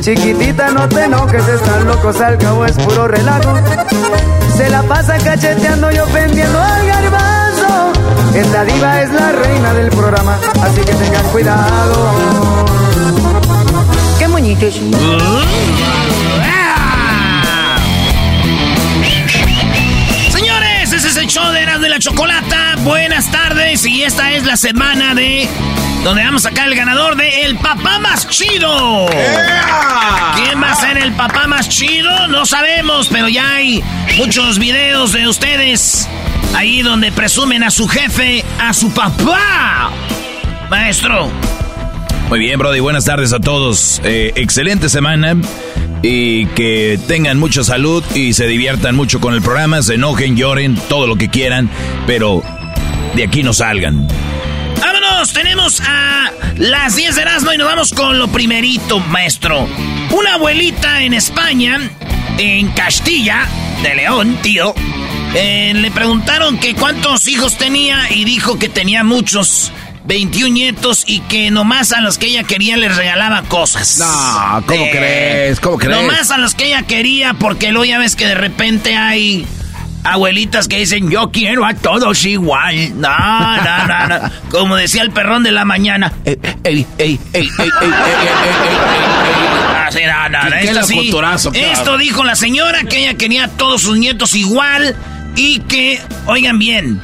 Chiquitita, no te enojes, están locos, al cabo es puro relajo. Se la pasa cacheteando y ofendiendo al garbanzo. Esta diva es la reina del programa, así que tengan cuidado. ¡Qué moñitos! Show de Eras de la Chocolata. Buenas tardes y esta es la semana de donde vamos a sacar el ganador de El Papá Más Chido. ¿Quién va a ser el papá más chido? No sabemos, pero ya hay muchos videos de ustedes ahí donde presumen a su jefe, a su papá. Maestro. Muy bien, Brody, buenas tardes a todos. Eh, excelente semana y que tengan mucha salud y se diviertan mucho con el programa, se enojen, lloren, todo lo que quieran, pero de aquí no salgan. Vámonos, tenemos a las 10 de Erasmo y nos vamos con lo primerito, maestro. Una abuelita en España, en Castilla de León, tío, eh, le preguntaron que cuántos hijos tenía y dijo que tenía muchos. 21 nietos y que nomás a los que ella quería les regalaba cosas. No, ¿cómo crees? ¿Cómo crees? Nomás a los que ella quería, porque luego ya ves que de repente hay abuelitas que dicen yo quiero a todos igual. No, no, no, no. Como decía el perrón de la mañana. Esto dijo la señora que ella quería a todos sus nietos igual y que, oigan bien,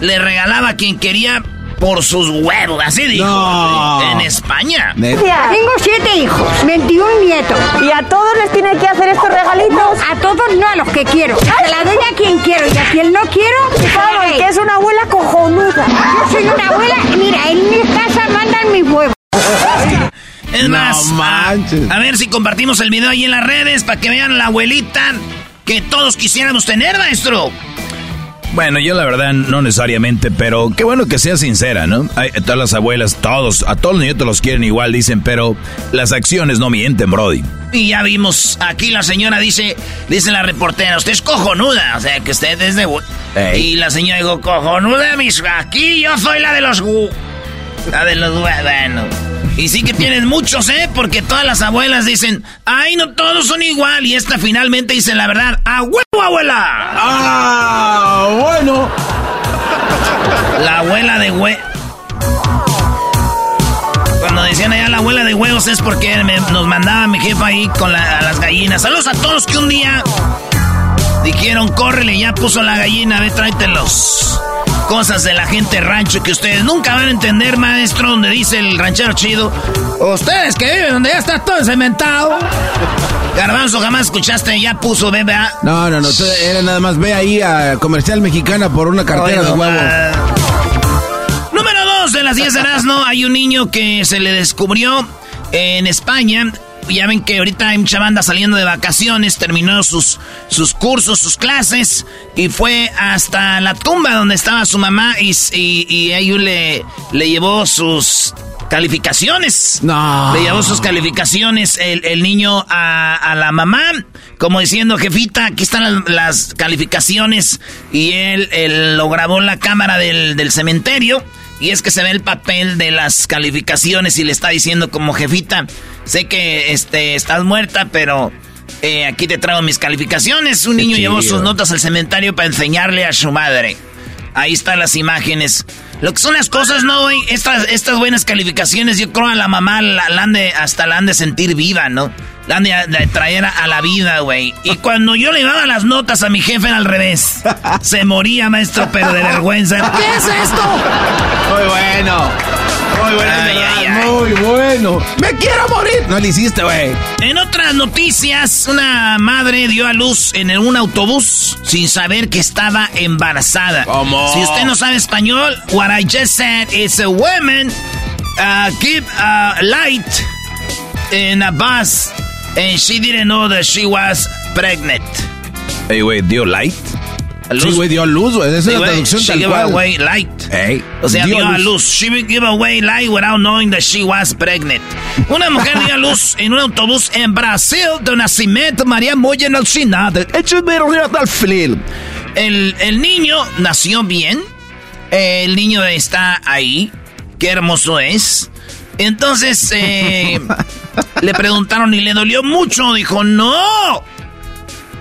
le regalaba a quien quería por sus huevos, así dijo. No. En España. Mira, tengo siete hijos, 21 nietos. ¿Y a todos les tiene que hacer estos regalitos? A todos no, a los que quiero. Se la doy a quien quiero y a quien no quiero, ¿sabes? que es una abuela cojonuda. Yo soy una abuela, mira, en mi casa mandan mis huevos. Es No más, a- manches. A, ver si compartimos el video ahí en las redes para que vean la abuelita que todos quisiéramos tener, maestro. Bueno, yo la verdad no necesariamente, pero qué bueno que sea sincera, ¿no? Hay, todas las abuelas, todos, a todos los nietos los quieren igual, dicen, pero las acciones no mienten, Brody. Y ya vimos, aquí la señora dice, dice la reportera, usted es cojonuda, o sea, que usted es de... Y la señora dijo, cojonuda, mis... Aquí yo soy la de los... gu- La de los... Bueno, Y sí que tienes muchos, ¿eh? Porque todas las abuelas dicen, ay, no todos son igual. Y esta finalmente dice la verdad, ¡a huevo, abuela! ¡Ah, bueno! La abuela de hue... Cuando decían allá la abuela de huevos es porque me- nos mandaba mi jefa ahí con la- a las gallinas. Saludos a todos que un día dijeron, córrele, ya puso la gallina, ve, tráetelos. Cosas de la gente rancho que ustedes nunca van a entender, maestro, donde dice el ranchero chido. Ustedes que viven donde ya está todo cementado. Garbanzo, jamás escuchaste, ya puso, ve, vea. No, no, no. Era nada más. Ve ahí a Comercial Mexicana por una cartera de no huevos. Número dos de las 10 de Erasmo, hay un niño que se le descubrió en España. Ya ven que ahorita hay mucha banda saliendo de vacaciones, terminó sus, sus cursos, sus clases, y fue hasta la tumba donde estaba su mamá y, y, y ahí le, le llevó sus calificaciones. No. Le llevó sus calificaciones el, el niño a, a la mamá, como diciendo, jefita, aquí están las, calificaciones. Y él, él lo grabó en la cámara del, del cementerio. Y es que se ve el papel de las calificaciones y le está diciendo como jefita, sé que este, estás muerta, pero eh, aquí te traigo mis calificaciones. Un Qué niño llevó sus notas al cementerio para enseñarle a su madre. Ahí están las imágenes. Lo que son las cosas, ¿no, güey? Estas, estas buenas calificaciones, yo creo a la mamá la, la han de, hasta la han de sentir viva, ¿no? La de, de traer a la vida, güey. Y cuando yo le daba las notas a mi jefe era al revés. Se moría, maestro, pero de vergüenza. ¿Qué es esto? Muy bueno. Muy bueno. Ay, es ay, verdad, ay. Muy bueno. ¡Me quiero morir! No le hiciste, güey. En otras noticias, una madre dio a luz en un autobús sin saber que estaba embarazada. ¿Cómo? Si usted no sabe español, what I just said is a woman uh, give a light in a bus and she didn't know that she was pregnant. Ey, güey, dio light. A Sí, güey, dio luz, güey. Esa es Sí, la güey, traducción she tal gave cual. away light. Ey. O sea, Dio dio, a a luz. She give away light without knowing that she was pregnant. Una mujer dio a luz en un autobús en Brasil de nacimiento María muy enalcinada. El, el niño nació bien. El niño está ahí. Qué hermoso es. Entonces, eh, le preguntaron y le dolió mucho. Dijo, no.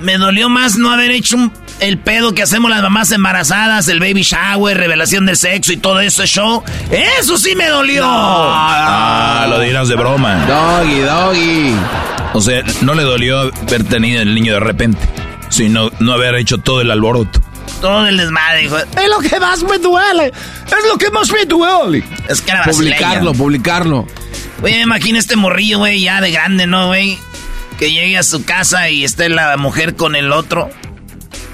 Me dolió más no haber hecho un- el pedo que hacemos las mamás embarazadas, el baby shower, revelación del sexo y todo ese show. Eso sí me dolió. Ah, lo dirás de broma. Doggy, doggy. O sea, no le dolió haber tenido el niño de repente, sino no haber hecho todo el alboroto. Todo el desmadre, dijo. Es lo que más me duele. Es lo que más me duele. Es que era. Publicarlo, publicarlo. Güey, imagina este morrillo, güey, ya de grande, ¿no, güey? Que llegue a su casa y esté la mujer con el otro.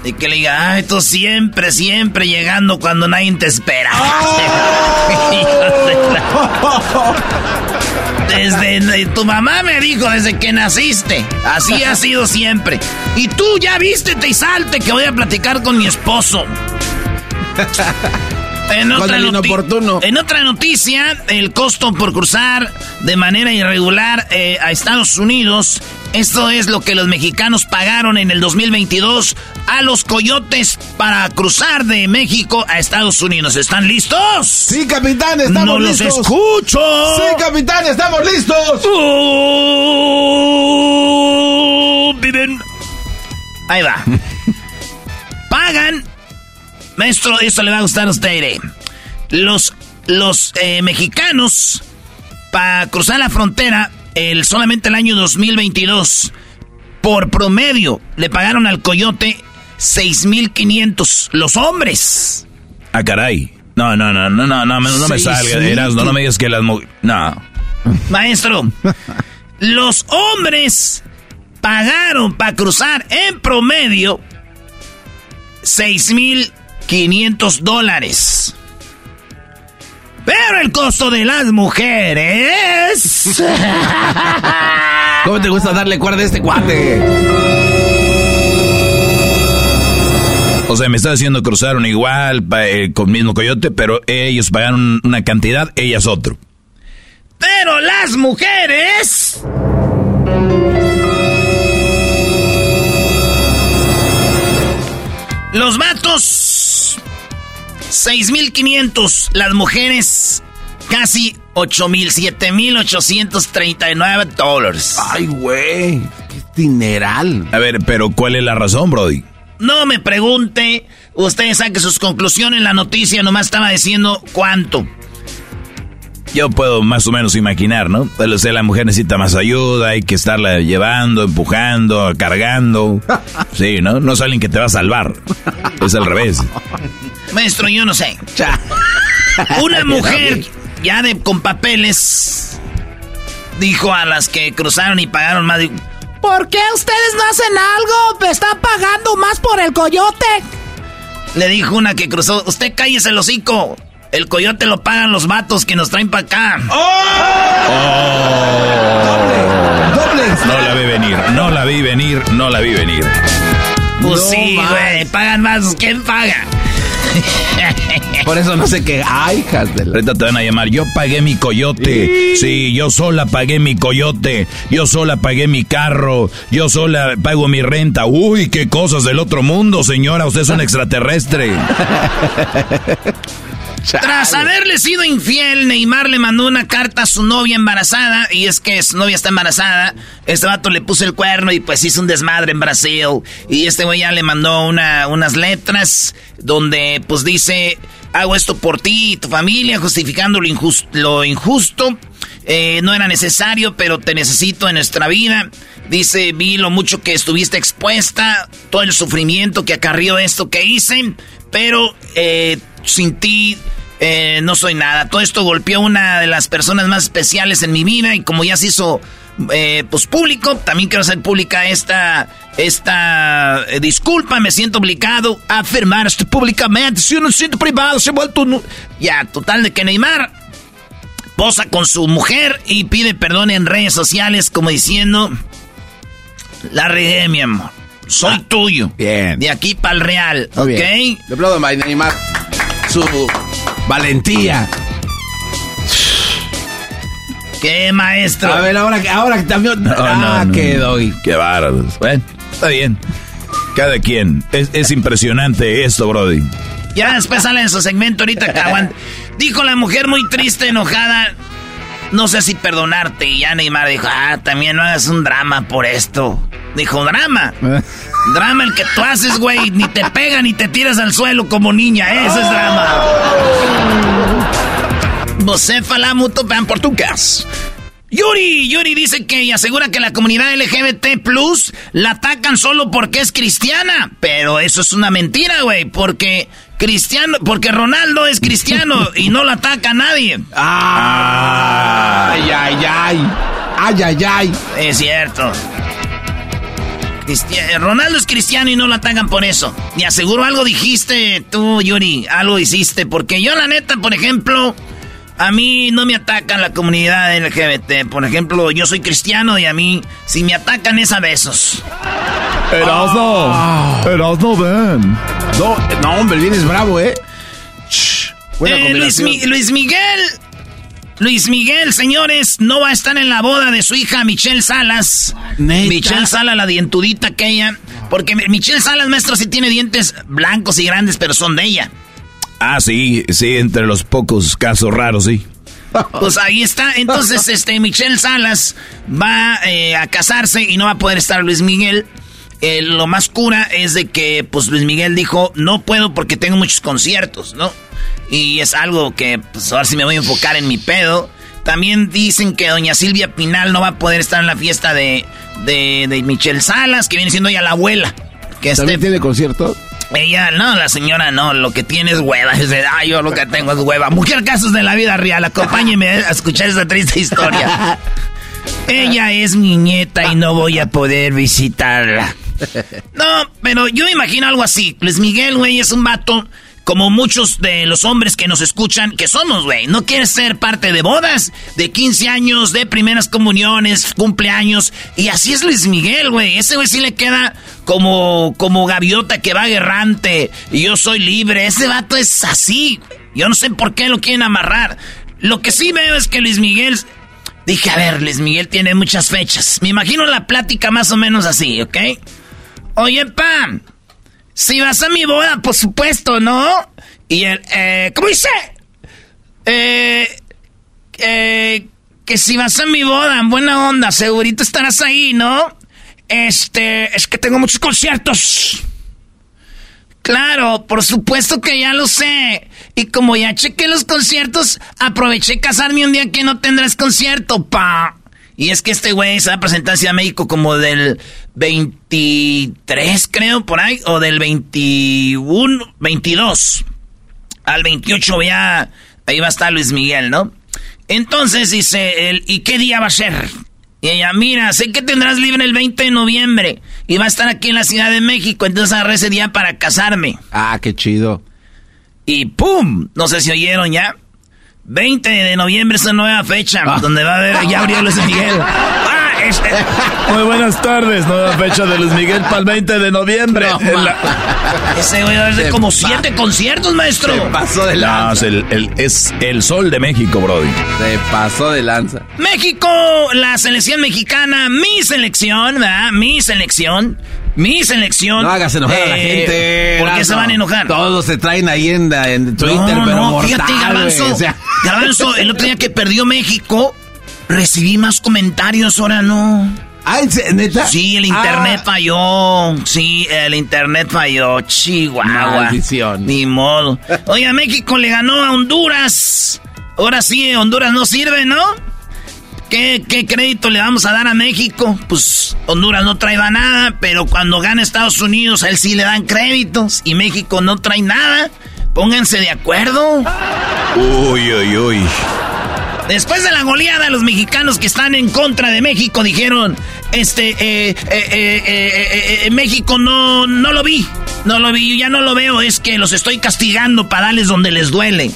Y que le diga, ay, tú siempre, siempre llegando cuando nadie te espera. Desde tu mamá me dijo desde que naciste. Así ha sido siempre. Y tú ya vístete y salte que voy a platicar con mi esposo. En otra noticia, el costo por cruzar de manera irregular eh, a Estados Unidos. Esto es lo que los mexicanos pagaron en el 2022 a los coyotes para cruzar de México a Estados Unidos. ¿Están listos? Sí, capitán, estamos no listos. los escucho. Sí, capitán, estamos listos. Oh, viven. Ahí va. Pagan. Maestro, esto le va a gustar a usted. eh. Los, los eh, mexicanos, para cruzar la frontera, el, solamente el año 2022, por promedio, le pagaron al coyote 6,500. Los hombres. Ah, caray. No, no, no, no, no, no, me- no me salga. Eras, no, no me digas que las mujeres... No. Maestro, los hombres pagaron para cruzar en promedio 6,500 dólares. Pero el costo de las mujeres... ¿Cómo te gusta darle cuerda a este cuate? O sea, me está haciendo cruzaron igual, eh, con mismo coyote, pero ellos pagaron una cantidad, ellas otro. Pero las mujeres... Los vatos... 6.500. Las mujeres... casi 8 mil, 7 mil 839 dólares. Ay, güey, qué dineral. A ver, pero ¿cuál es la razón, Brody? No me pregunte, ustedes saquen sus conclusiones, la noticia nomás estaba diciendo cuánto. Yo puedo más o menos imaginar, ¿no? O sea, la mujer necesita más ayuda, hay que estarla llevando, empujando, cargando. Sí, ¿no? No es alguien que te va a salvar. Es al revés. Maestro, yo no sé. Una mujer ya de con papeles dijo a las que cruzaron y pagaron más. ¿Por qué ustedes no hacen algo? Me están pagando más por el coyote. Le dijo una que cruzó. Usted cállese el hocico. El coyote lo pagan los vatos que nos traen para acá. ¡Oh! ¡Doble! ¡Doble! No la vi venir, no la vi venir, no la vi venir. Pues sí, güey. Pagan más. ¿Quién paga? Por eso no sé qué. Ay, hijas de Ahorita te van a llamar. Yo pagué mi coyote. Sí. yo sola pagué mi coyote. Yo sola pagué mi carro. Yo sola pago mi renta. Uy, qué cosas del otro mundo, señora. Usted es un extraterrestre. Tras haberle sido infiel, Neymar le mandó una carta a su novia embarazada. Y es que su novia está embarazada. Este vato le puso el cuerno y pues hizo un desmadre en Brasil. Y este güey ya le mandó una, unas letras donde pues dice, hago esto por ti y tu familia, justificando lo injusto. Lo injusto. Eh, no era necesario, pero te necesito en nuestra vida. Dice, vi lo mucho que estuviste expuesta, todo el sufrimiento que acarrió esto que hice, pero eh, sin ti eh, no soy nada. Todo esto golpeó a una de las personas más especiales en mi vida y como ya se hizo eh, pues público, también quiero hacer pública esta, esta disculpa, me siento obligado a afirmar esto públicamente. Si yo no siento privado, se ha vuelto... Ya, total de que Neymar posa con su mujer y pide perdón en redes sociales como diciendo, la regué, mi amor. Soy ah, tuyo. Bien. De aquí para el real, ¿ok? Le aplaudo a Neymar su valentía. ¿Qué maestro? A ver, ahora, ahora que también. ah, que doy. Qué bárbaro. Bueno, está bien. Cada quien. Es, impresionante esto, Brody. Ya después sale en su segmento ahorita que Dijo la mujer muy triste, enojada. No sé si perdonarte. Y ya Neymar dijo, ah, también no hagas un drama por esto. Dijo, drama. drama el que tú haces, güey. Ni te pega ni te tiras al suelo como niña. Eso es drama. Você fala muito bem. Yuri, Yuri dice que y asegura que la comunidad LGBT Plus la atacan solo porque es cristiana. Pero eso es una mentira, güey. Porque Cristiano, porque Ronaldo es cristiano y no la ataca a nadie. Ah, ay, ay, ay. Ay, ay, ay. Es cierto. Ronaldo es cristiano y no lo atacan por eso. Y aseguro algo dijiste tú, Yuri. Algo hiciste. Porque yo, la neta, por ejemplo, a mí no me atacan la comunidad LGBT. Por ejemplo, yo soy cristiano y a mí, si me atacan es a besos. Erasno. Ah. Erasno, ven. No, no, hombre, vienes bravo, ¿eh? eh Luis, Luis Miguel Luis Miguel, señores, no va a estar en la boda de su hija Michelle Salas. Michelle Salas, la dientudita aquella. Porque Michelle Salas, maestro, sí tiene dientes blancos y grandes, pero son de ella. Ah, sí, sí, entre los pocos casos raros, sí. Pues ahí está. Entonces, este, Michelle Salas va eh, a casarse y no va a poder estar Luis Miguel. Eh, lo más cura es de que, pues, Luis Miguel dijo, no puedo porque tengo muchos conciertos, ¿no? Y es algo que, pues ahora sí me voy a enfocar en mi pedo. También dicen que doña Silvia Pinal no va a poder estar en la fiesta de, de, Michelle Salas, que viene siendo ella la abuela. Que ¿También este, tiene concierto? Ella, no, la señora no, lo que tiene es hueva. De, ay, yo lo que tengo es hueva. Mujer casos de la vida real, acompáñeme a escuchar esta triste historia. ella es mi nieta y no voy a poder visitarla. No, pero yo me imagino algo así. Luis Miguel, güey, es un vato como muchos de los hombres que nos escuchan, que somos, güey. No quieres ser parte de bodas, de 15 años, de primeras comuniones, cumpleaños. Y así es Luis Miguel, güey. Ese güey sí le queda como, como gaviota que va errante. Y yo soy libre. Ese vato es así. Yo no sé por qué lo quieren amarrar. Lo que sí veo es que Luis Miguel... Dije, a ver, Luis Miguel tiene muchas fechas. Me imagino la plática más o menos así, ¿ok? Oye, Pam. Si vas a mi boda, por supuesto, ¿no? Y él, eh, ¿cómo dice? Eh, eh, que si vas a mi boda, en buena onda, segurito estarás ahí, ¿no? Este, es que tengo muchos conciertos. Claro, por supuesto que ya lo sé. Y como ya chequé los conciertos, aproveché casarme un día que no tendrás concierto, pa. Y es que este güey se va a presentar a México como del 23, creo, por ahí, o del 21, 22. Al 28 ya, ahí va a estar Luis Miguel, ¿no? Entonces dice él, ¿y qué día va a ser? Y ella, mira, sé que tendrás libre el 20 de noviembre y va a estar aquí en la Ciudad de México, entonces agarré ese día para casarme. Ah, qué chido. Y ¡pum! No sé si oyeron ya. 20 de noviembre es una nueva fecha, Ah. donde va a haber, ya abrió Luis Miguel. Ah, este, Muy buenas tardes, nueva fecha de Luis Miguel para el 20 de noviembre. La- ese güey va a haber Se como siete conciertos, maestro. Se pasó de lanza. No, es el, el- es el sol de México, Brody. Se pasó de lanza. México, la selección mexicana, mi selección, ¿verdad? Mi selección, mi selección. No hagas enojar a la Eh, gente. ¿Por qué se van a enojar? Todos se traen ahí en, en Twitter, no, pero no, mortal, fíjate, Garbanzo. o sea. Garbanzo, el otro día que perdió México, recibí más comentarios, ahora no. Ah, ¿en se- ¿neta? Sí, el internet Ah. falló. Sí, el internet falló. Chihuahua. Maldición. Ni modo. Oiga, México le ganó a Honduras. Ahora sí, Honduras no sirve, ¿no? ¿Qué, qué crédito le vamos a dar a México? Pues Honduras no trae nada, pero cuando gana Estados Unidos, a él sí le dan créditos. Y México no trae nada. Pónganse de acuerdo. Uy, uy, uy. Después de la goleada, los mexicanos que están en contra de México dijeron, este, eh, eh, eh, eh, eh, México no, no lo vi, no lo vi, ya no lo veo, es que los estoy castigando para darles donde les duele.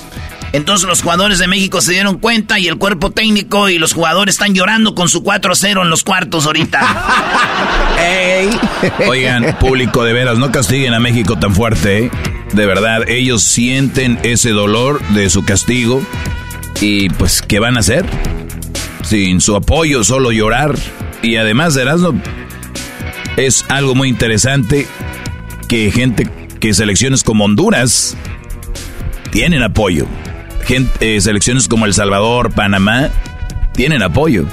Entonces los jugadores de México se dieron cuenta y el cuerpo técnico y los jugadores están llorando con su 4-0 en los cuartos ahorita. Oigan, público, de veras, no castiguen a México tan fuerte, ¿eh? De verdad, ellos sienten ese dolor de su castigo. Y pues, ¿qué van a hacer? Sin su apoyo, solo llorar. Y además, Erasmo, es algo muy interesante que gente, que selecciones como Honduras tienen apoyo. Gente, eh, selecciones como El Salvador, Panamá, tienen apoyo.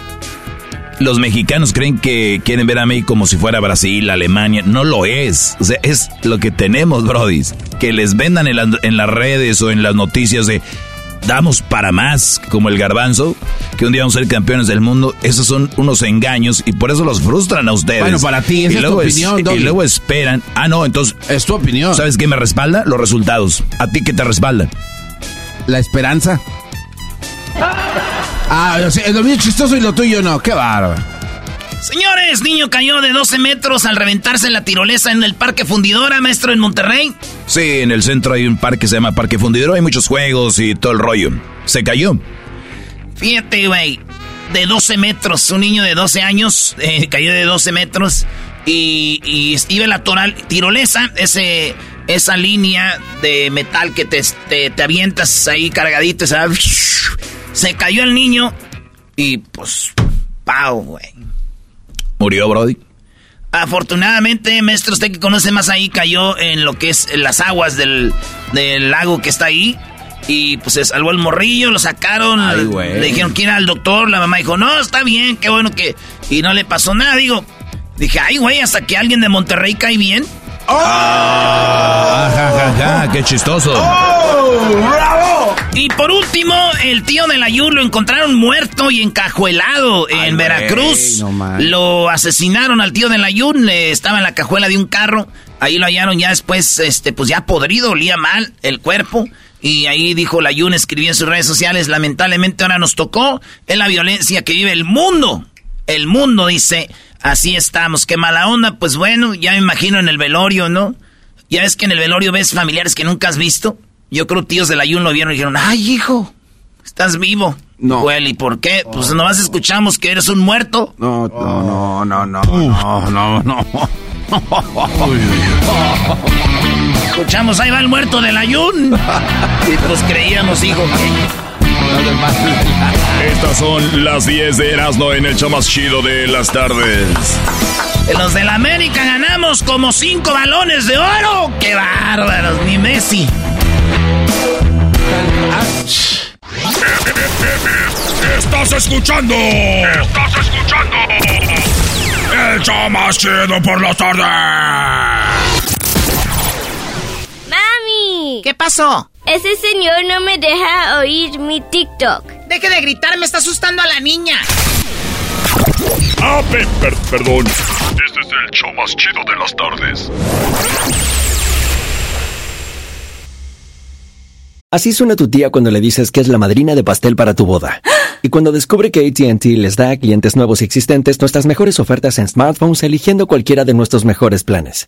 Los mexicanos creen que quieren ver a México como si fuera Brasil, Alemania. No lo es. O sea, es lo que tenemos, brodis. Que les vendan en, la- en las redes o en las noticias de damos para más, como el garbanzo, que un día vamos a ser campeones del mundo. Esos son unos engaños y por eso los frustran a ustedes. Bueno, para ti, esa y es luego tu opinión, Y luego esperan. Ah, no, entonces. Es tu opinión. ¿Sabes qué me respalda? Los resultados. ¿A ti qué te respalda? La esperanza. Ah, sea, lo mío es chistoso y lo tuyo no. Qué bárbaro. Señores, niño cayó de 12 metros al reventarse en la tirolesa en el Parque Fundidora, maestro, en Monterrey. Sí, en el centro hay un parque que se llama Parque Fundidero. Hay muchos juegos y todo el rollo. Se cayó. Fíjate, güey, de 12 metros, un niño de 12 años eh, cayó de 12 metros y, y iba en la toral, tirolesa, ese, esa línea de metal que te, te, te avientas ahí cargadito, se, va- se cayó el niño y pues, pau, güey. Murió, Brody. Afortunadamente, maestro, usted que conoce más ahí, cayó en lo que es las aguas del, del lago que está ahí. Y pues se salvó el morrillo, lo sacaron, Ay, le dijeron que ir al doctor, la mamá dijo, no, está bien, qué bueno que... Y no le pasó nada, digo. Dije, ay, güey, hasta que alguien de Monterrey cae bien. Ah, ja, ja, ja, qué chistoso. Y por último, el tío de la Yur lo encontraron muerto y encajuelado en Veracruz. no lo asesinaron al tío de la Yur, le- estaba en la cajuela de un carro. Ahí lo hallaron ya después, este, pues ya podrido, olía mal el cuerpo. Y ahí dijo la Yun, escribió en sus redes sociales, lamentablemente ahora nos tocó, es la violencia que vive el mundo. El mundo dice, así estamos, qué mala onda, pues bueno, ya me imagino en el velorio, ¿no? Ya ves que en el velorio ves familiares que nunca has visto. Yo creo tíos del ayuno lo vieron y dijeron, ay hijo, estás vivo. No. Well, ¿y por qué? Pues nomás escuchamos que eres un muerto. No, no, no, no, no, no, no. Escuchamos, ahí va el muerto del ayun. Y pues creíamos, hijo, que... Estas son las 10 de Erasmo en el show más chido de las tardes. de los del América ganamos como cinco balones de oro. ¡Qué bárbaros! Ni Messi. Estás escuchando. Estás escuchando. El show más chido por la tarde. ¡Mami! ¿Qué pasó? Ese señor no me deja oír mi TikTok. Deje de gritar, me está asustando a la niña. Ah, perdón. Este es el show más chido de las tardes. Así suena tu tía cuando le dices que es la madrina de pastel para tu boda. Y cuando descubre que ATT les da a clientes nuevos y existentes nuestras mejores ofertas en smartphones eligiendo cualquiera de nuestros mejores planes.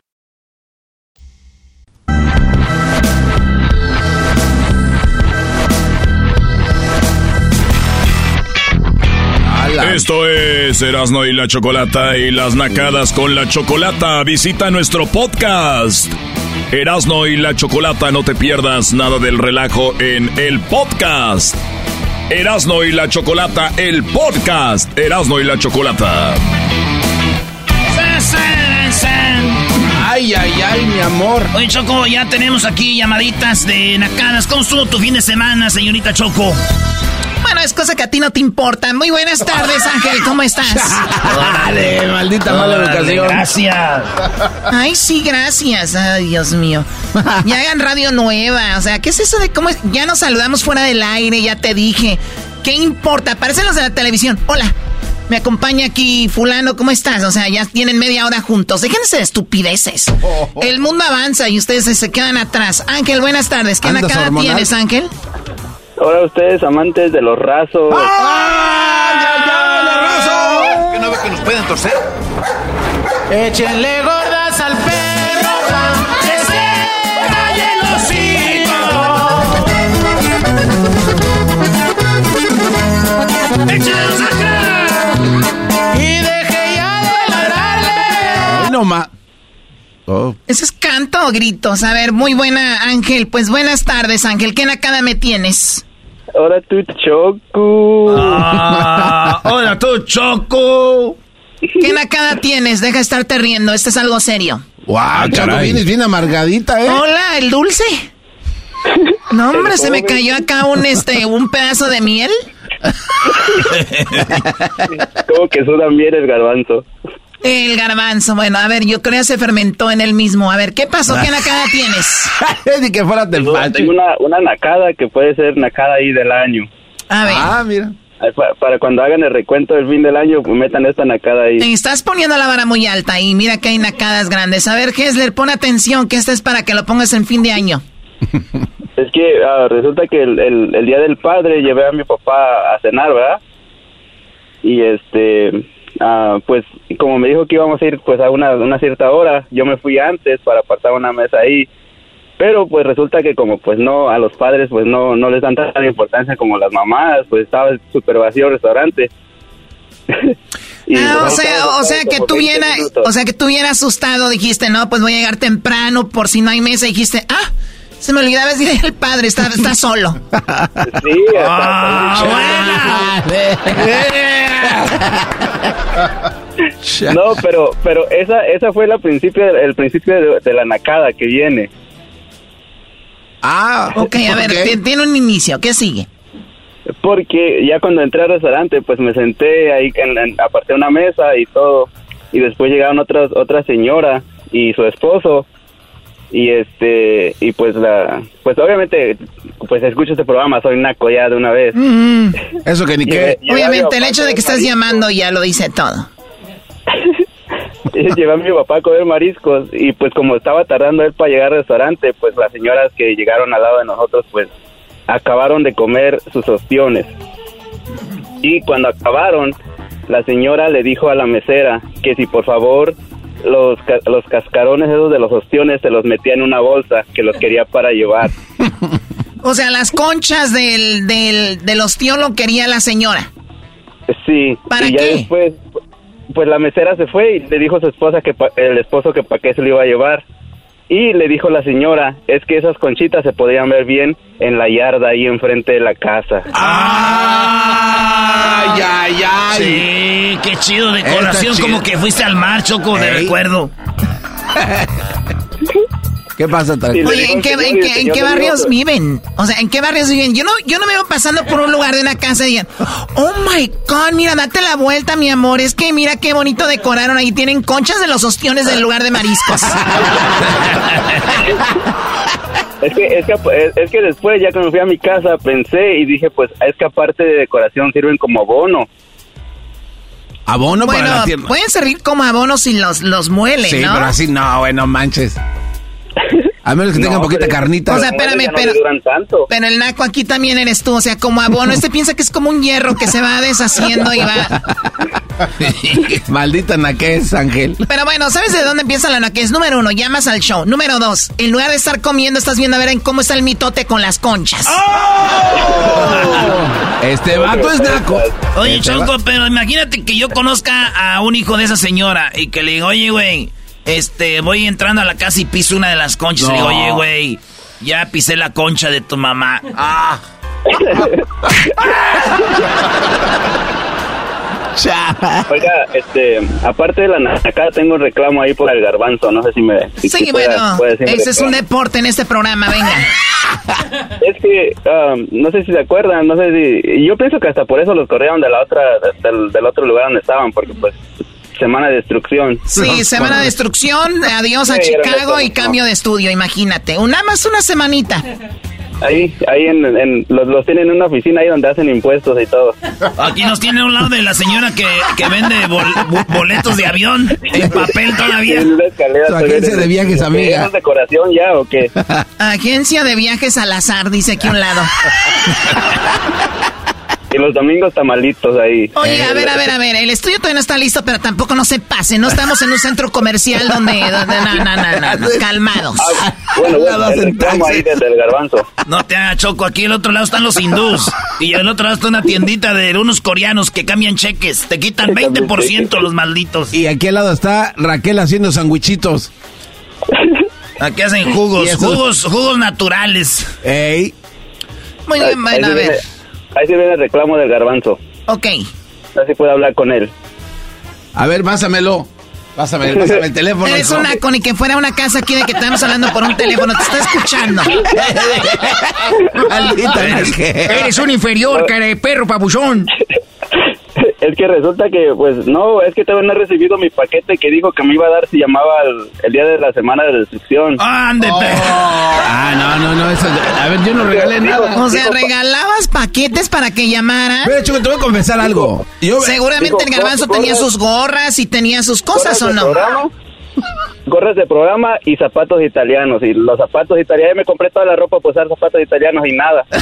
Esto es Erasno y la Chocolata y las nacadas con la Chocolata. Visita nuestro podcast. Erasno y la Chocolata, no te pierdas nada del relajo en el podcast. Erasno y la Chocolata, el podcast. Erasno y la Chocolata. Ay, ay, ay, mi amor. Oye, Choco, ya tenemos aquí llamaditas de nacadas. ¿Cómo estuvo tu fin de semana, señorita Choco? Bueno, es cosa que a ti no te importa. Muy buenas tardes, Ángel. ¿Cómo estás? Dale, maldita mala educación. Gracias. Ay, sí, gracias. Ay, Dios mío. Ya hagan radio nueva. O sea, ¿qué es eso de cómo es? Ya nos saludamos fuera del aire, ya te dije. ¿Qué importa? Parecen los de la televisión. Hola. Me acompaña aquí fulano, ¿cómo estás? O sea, ya tienen media hora juntos. Déjense de estupideces. El mundo avanza y ustedes se quedan atrás. Ángel, buenas tardes. ¿Qué ¿Andas nacada tienes, Ángel? Ahora ustedes amantes de los rasos. ¡Ay, ay, ay, la raza! ¿Que no ve que nos pueden torcer? Échenle gordas al perro que se calle el hocico. ¡Échalos acá! Y deje ya de ladrarle. Ay, no ma. Oh, ¿Ese es canto o gritos? A ver, muy buena, Ángel. Pues buenas tardes, Ángel. ¿Qué nacada me tienes? Ahora tú, Choco. Ah, hola tú, Choco. ¿Qué nacada tienes? Deja de estarte riendo. Este es algo serio. Guau, Choco, caray. vienes bien amargadita, ¿eh? Hola, el dulce. No, hombre, se me cayó acá un este un pedazo de miel. Como que sudan bien el garbanzo. El garbanzo. Bueno, a ver, yo creo que se fermentó en el mismo. A ver, ¿qué pasó? ¿Qué nacada tienes? Ni que fuera del Tengo, tengo una, una nacada que puede ser nacada ahí del año. A ver. Ah, mira. Para cuando hagan el recuento del fin del año, pues metan esta nacada ahí. Te estás poniendo la vara muy alta y mira que hay nacadas grandes. A ver, Hesler, pon atención, que esta es para que lo pongas en fin de año. Es que ah, resulta que el, el- el día del padre llevé a mi papá a cenar, ¿verdad? Y este, ah, pues como me dijo que íbamos a ir pues a una, una cierta hora, yo me fui antes para apartar una mesa ahí. Pero pues resulta que como pues no, a los padres pues no, no les dan tanta importancia como las mamás, pues estaba súper vacío el restaurante. Y, Ah, o sea, o sea que como tú 20 vienes, minutos. o sea que tú vienes asustado, dijiste, no, pues voy a llegar temprano por si no hay mesa, dijiste, ah, se me olvidaba decir el padre, está, está solo. Sí, Ah, No, pero pero esa esa fue la principio el principio de, de la nacada que viene. Ah, Ok, a ver, ti- tiene un inicio, ¿qué sigue? porque ya cuando entré al restaurante, pues me senté ahí, en, en, aparté una mesa y todo, y después llegaron otras otra señora y su esposo, y este, y pues la, pues obviamente, pues escucho este programa, soy naco ya de una vez. Eso que ni qué. Obviamente el hecho de que estás llamando ya lo dice todo. Llevé a mi papá a comer mariscos y pues como estaba tardando él para llegar al restaurante, pues las señoras que llegaron al lado de nosotros pues acabaron de comer sus ostiones. Y cuando acabaron, la señora le dijo a la mesera que si por favor los, los cascarones esos de los ostiones se los metía en una bolsa que los quería para llevar. o sea, las conchas del, del, del ostión lo quería la señora. Sí. ¿Para y qué? Ya después, pues la mesera se fue y le dijo a su esposa que el esposo que para qué se lo iba a llevar. Y le dijo la señora, es que esas conchitas se podían ver bien en la yarda ahí enfrente de la casa. ¡Ay, ay, ay! Sí, qué chido decoración, como que fuiste al mar, Choco, de recuerdo. ¿Qué pasa, Oye, ¿en qué, en qué, en qué barrios viven? O sea, ¿en qué barrios viven? Yo no, yo no me veo pasando por un lugar de una casa y digan, oh my God, mira, date la vuelta, mi amor. Es que mira qué bonito decoraron ahí. Tienen conchas de los ostiones del lugar de mariscos. Es que, es, que, es que después, ya cuando fui a mi casa, pensé y dije, pues es que aparte de decoración sirven como abono. ¿Abono bueno, para la tierra? pueden servir como abono si los, los muelen, sí, ¿no? pero así no, bueno, manches. A menos que tengan No, poquita pero- carnita. O sea, espérame, no pero, pero el naco aquí también eres tú, o sea, como abono. Este piensa que es como un hierro que se va deshaciendo y va... Maldita naquez, Ángel. Pero bueno, ¿sabes de dónde empieza la naquez? Número uno, llamas al show. Número dos, en lugar de estar comiendo, estás viendo a ver en cómo está el mitote con las conchas. Este vato es naco. Oye, Este Choco, va- pero imagínate que yo conozca a un hijo de esa señora y que le diga, oye, güey, este, voy entrando a la casa y piso una de las conchas. Y le digo, No. oye, güey, ya pisé la concha de tu mamá. Ah. Oiga, este, aparte de la nacada, tengo un reclamo ahí por el garbanzo. No sé si me. si- Sí, pueda- bueno, puede decirme ese es un reclamo. deporte en este programa, venga. Es que, um, no sé si se acuerdan, no sé si. Yo pienso que hasta por eso los corrieron de la otra, del, del otro lugar donde estaban, porque pues. Semana de destrucción. Sí, semana de destrucción, adiós a Chicago y cambio de estudio, imagínate. Una más una semanita. Ahí, ahí en, en- los, los tienen en una oficina ahí donde hacen impuestos y todo. Aquí nos tiene a un lado de la señora que, que vende bol- boletos de avión en papel todavía. En una escalera Su agencia en- de viajes, ¿Qué, amiga. ¿Es decoración ya o qué? Agencia de viajes al azar, dice aquí a un lado. Y los domingos tamalitos ahí. Oye, a ver, a ver, a ver, el estudio todavía no está listo, pero tampoco no se pase. No estamos en un centro comercial donde... donde no, no, no, no, no, calmados. Ah, bueno, bueno, el ahí desde el garbanzo. No te hagas choco, aquí al otro lado están los hindús. Y al otro lado está una tiendita de unos coreanos que cambian cheques. Te quitan 20% los malditos. Y aquí al lado está Raquel haciendo sandwichitos. Aquí hacen jugos, jugos, jugos naturales. Ey. Muy Ahí, bien, bueno, a ver. Ahí sí viene el reclamo del garbanzo. Ok. A ver si puedo hablar con él. A ver, pásamelo. Pásame, pásame el teléfono. Eres hijo. una con y que fuera una casa aquí de que estamos hablando por un teléfono. Te está escuchando. Maldita Eres, eres un inferior, cara de perro pabuchón. Es que resulta que, pues, no, es que todavía no he recibido mi paquete que dijo que me iba a dar si llamaba el, el día de la semana de destrucción. ¡Ande, Ah, no, no, no. Eso, a ver, yo no regalé nada. O sea, regalabas paquetes para que llamaran. Pero, Choco, te voy a confesar algo. Yo, Seguramente el garbanzo Digo, tenía sus gorras y tenía sus cosas, ¿o no? programa, gorras de programa y zapatos italianos. Y los zapatos italianos, me compré toda la ropa para usar zapatos italianos y nada.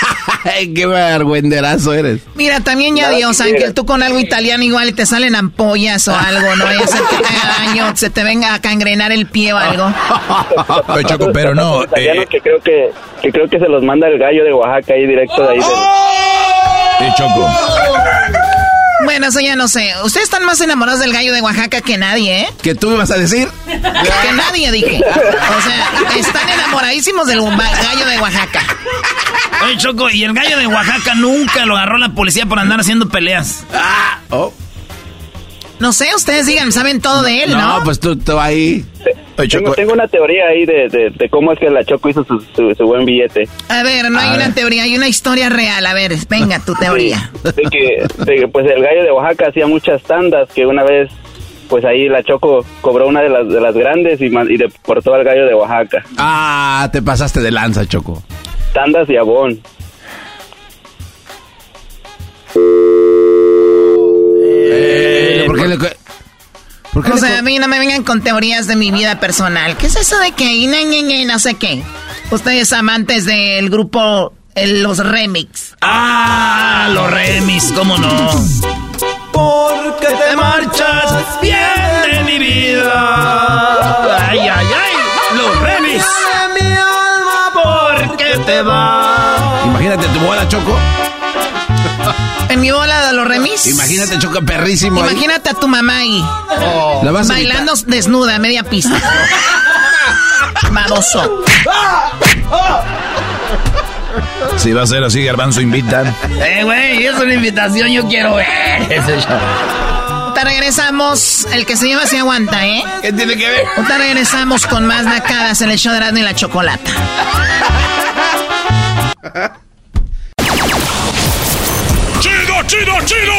Qué vergüenderazo eres. Mira, también ya Dios, Ángel, tú con algo italiano igual y te salen ampollas o algo, no vaya a ser que te haga daño, se te venga a cangrenar el pie o algo. Pero, Choco, pero no. Eh, que creo que, que creo que se los manda el gallo de Oaxaca ahí directo de ahí. del- eh, Choco. Bueno, eso ya no sé. Ustedes están más enamorados del gallo de Oaxaca que nadie, ¿eh? ¿Qué tú me vas a decir? Que nadie, dije. O sea, están enamoradísimos del gallo de Oaxaca. Oye, Choco, y el gallo de Oaxaca nunca lo agarró la policía por andar haciendo peleas. Oh. No sé, ustedes digan, saben todo de él, ¿no? No, pues tú, tú ahí. Tengo, una teoría ahí de, cómo es que la Choco hizo su, buen billete. A ver, no hay una teoría, hay una historia real. A ver, venga, tu teoría. de, que, pues el gallo de Oaxaca hacía muchas tandas que una vez pues ahí la Choco cobró una de las, de las grandes y, y deportó al gallo de Oaxaca. Ah, te pasaste de lanza, Choco. Tandas y abón. Eh, ¿Por qué le, o sea, a mí no me vengan con teorías de mi vida personal. ¿Qué es eso de que y no sé qué? Ustedes amantes del grupo Los Remix. Ah, los Remix, ¿cómo no? Porque te marchas bien de mi vida. Ay, ay, ay, los Remix. mi alma porque te va. Imagínate tu bola, Choco. En mi bola de los remis. Imagínate, choca perrísimo. Imagínate a tu mamá ahí. Oh. bailando desnuda, media pista. Madoso. Si va a ser así, Garbanzo invitan. Eh, güey, es una invitación, yo quiero ver ese show. Te regresamos, el que se lleva se aguanta, ¿eh? ¿Qué tiene que ver? Te regresamos con más nacadas en el show de Erasmo y la Chocolata. chido, chido!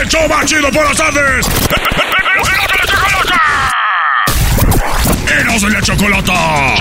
¡El show más chido por las tardes! ¡Eros de la chocolata!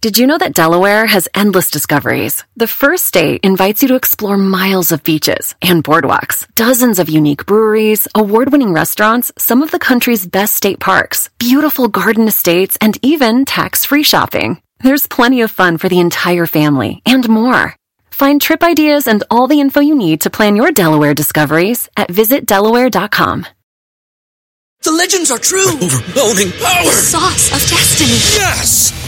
Did you know that Delaware has endless discoveries? The first state invites you to explore miles of beaches and boardwalks, dozens of unique breweries, award winning restaurants, some of the country's best state parks, beautiful garden estates, and even tax free shopping. There's plenty of fun for the entire family and more. Find trip ideas and all the info you need to plan your Delaware discoveries at visitdelaware.com. The legends are true. overwhelming power! The sauce of destiny. Yes!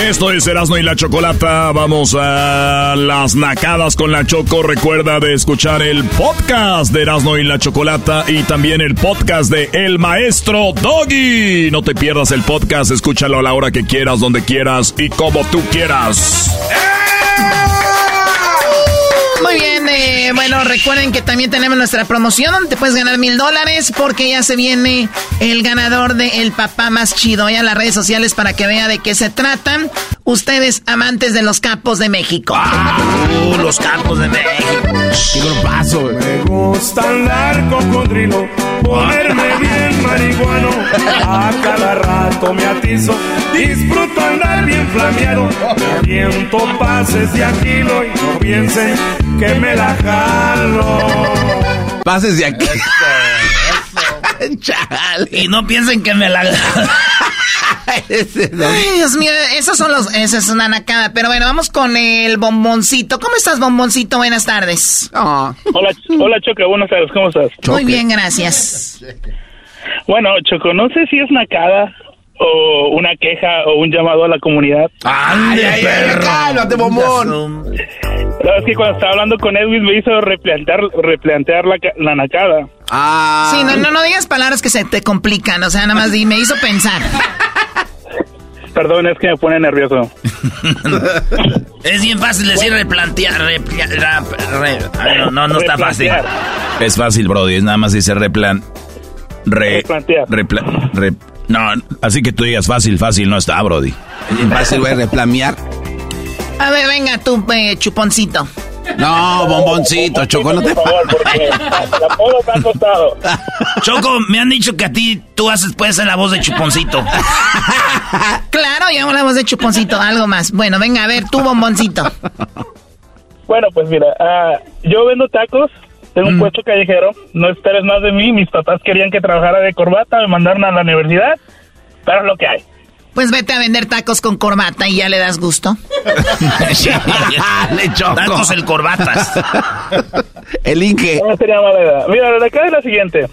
Esto es Erasmo y la Chocolata. Vamos a las nacadas con la Choco. Recuerda de escuchar el podcast de Erasmo y la Chocolata y también el podcast de El Maestro Doggy. No te pierdas el podcast, escúchalo a la hora que quieras, donde quieras y como tú quieras. Muy bien, eh, bueno, recuerden que también tenemos nuestra promoción donde te puedes ganar mil dólares porque ya se viene el ganador de El Papá Más Chido. Ya en las redes sociales para que vea de qué se tratan. Ustedes, amantes de los capos de México. Uh, los capos de México. Qué paso, Me gusta andar cocodrilo, ponerme bien marihuano. A cada rato me atizo, disfruto andar bien flameado. Me pases de aquilo y no piensen que me la jalo. Pases de aquí. Y no piensen que me la Ay, Dios mío, esos son los. Esa es una nacada. Pero bueno, vamos con el bomboncito. ¿Cómo estás, bomboncito? Buenas tardes. Hola, hola, Choco. Buenas tardes. ¿Cómo estás? Muy bien, gracias. Bueno, Choco, no sé si es nacada o una queja o un llamado a la comunidad. ¡Ande, perro! ¡Cálmate, bombón! es que cuando estaba hablando con Edwin me hizo replantear, replantear la, la nacada. Ah. Sí, no, no, no digas palabras que se te complican, o sea, nada más di, me hizo pensar. Perdón, es que me pone nervioso. es bien fácil decir replantear, no, no, no está fácil. Es fácil, Brody, es nada más dice replan... replantear. No, así que tú digas fácil, fácil, no está, Brody. Fácil, güey, replamear. A ver, venga tú, eh, chuponcito. No, bomboncito, Choco, no te... Por favor, porque la polo me ha costado. Choco, me han dicho que a ti tú haces, puedes ser la voz de chuponcito. claro, yo hago la voz de chuponcito, algo más. Bueno, venga, a ver, tú, bomboncito. Bueno, pues mira, uh, yo vendo tacos, tengo un mm. puesto callejero, no esperes más de mí, mis papás querían que trabajara de corbata, me mandaron a la universidad, pero es lo que hay. Pues vete a vender tacos con corbata y ya le das gusto. le choco. Tacos el corbatas. el Inge. No sería mala idea. Mira, la acá es la siguiente.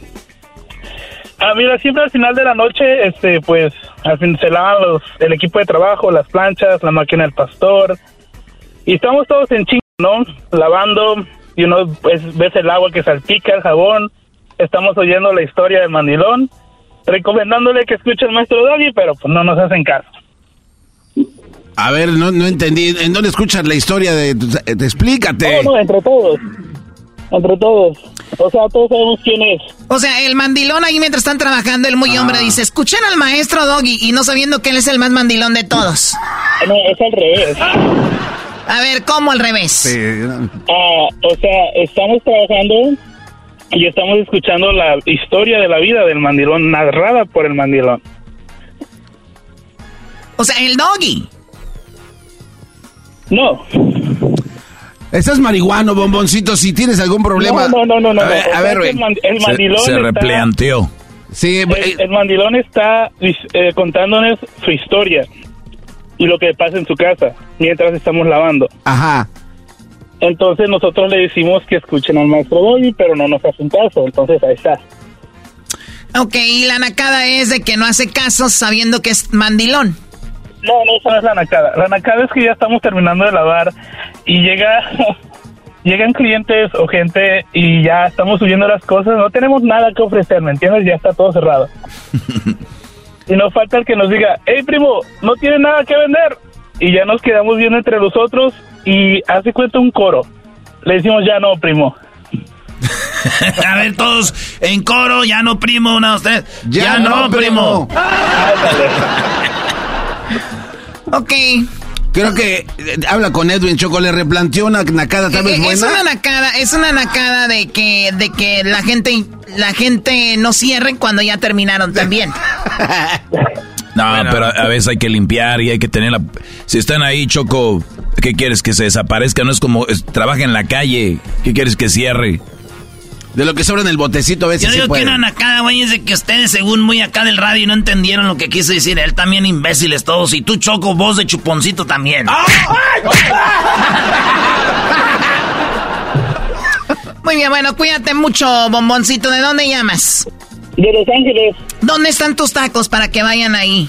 Ah, mira, siempre al final de la noche, este, pues, al fin se lavan los, el equipo de trabajo, las planchas, la máquina del pastor, y estamos todos en chingo, ¿no? Lavando, y uno pues, ves el agua que salpica, el jabón, estamos oyendo la historia del mandilón, recomendándole que escuche el maestro Doggy, pero pues no nos hacen caso. A ver, no, no entendí. ¿En dónde escuchas la historia de... de explícate. No, no, entre todos. Entre todos. O sea, todos sabemos quién es. O sea, el mandilón ahí mientras están trabajando, el muy hombre dice, escuchen al maestro Doggy y no sabiendo que él es el más mandilón de todos. No, es al revés. A ver, ¿cómo al revés? Ah, o sea, estamos trabajando y estamos escuchando la historia de la vida del mandilón narrada por el mandilón. O sea, el Doggy. No. Estás marihuano, bomboncito, si tienes algún problema. No, no, no, no. A ver, no. a ver, el, man- el Se, mandilón se está- replanteó. Sí, el, el mandilón está eh, contándonos su historia y lo que pasa en su casa mientras estamos lavando. Ajá. Entonces nosotros le decimos que escuchen al maestro Doggy, pero no nos hacen caso. Entonces ahí está. Ok, y la nacada es de que no hace caso sabiendo que es mandilón. No, no, esa no es la nacada. La nacada es que ya estamos terminando de lavar y llega, llegan clientes o gente y ya estamos subiendo las cosas. No tenemos nada que ofrecer, ¿me entiendes? Ya está todo cerrado. y nos falta el que nos diga, hey primo, no tiene nada que vender. Y ya nos quedamos viendo entre nosotros y hace cuenta un coro. Le decimos, ya no, primo. A ver, todos en coro, ya no primo, una, dos, tres. Ya, no, primo. Ok. Creo que eh, habla con Edwin Choco, le replanteó una nacada tal vez Eh, Es buena. una nacada, es una nacada de que, de que la gente, la gente no cierre cuando ya terminaron también. No, pero a veces hay que limpiar y hay que tener la... Si están ahí, Choco, ¿qué quieres? ¿Que se desaparezca? No es como... es- trabaja en la calle. ¿Qué quieres que cierre? De lo que sobra en el botecito a veces Yo sí digo puede. que una nacada, güey, es de que ustedes, según muy acá del radio, no entendieron lo que quiso decir. Él también imbéciles todos. Y tú, Choco, voz de chuponcito también. Muy bien, bueno, cuídate mucho, bomboncito. ¿De dónde llamas? De Los Ángeles. ¿Dónde están tus tacos para que vayan ahí?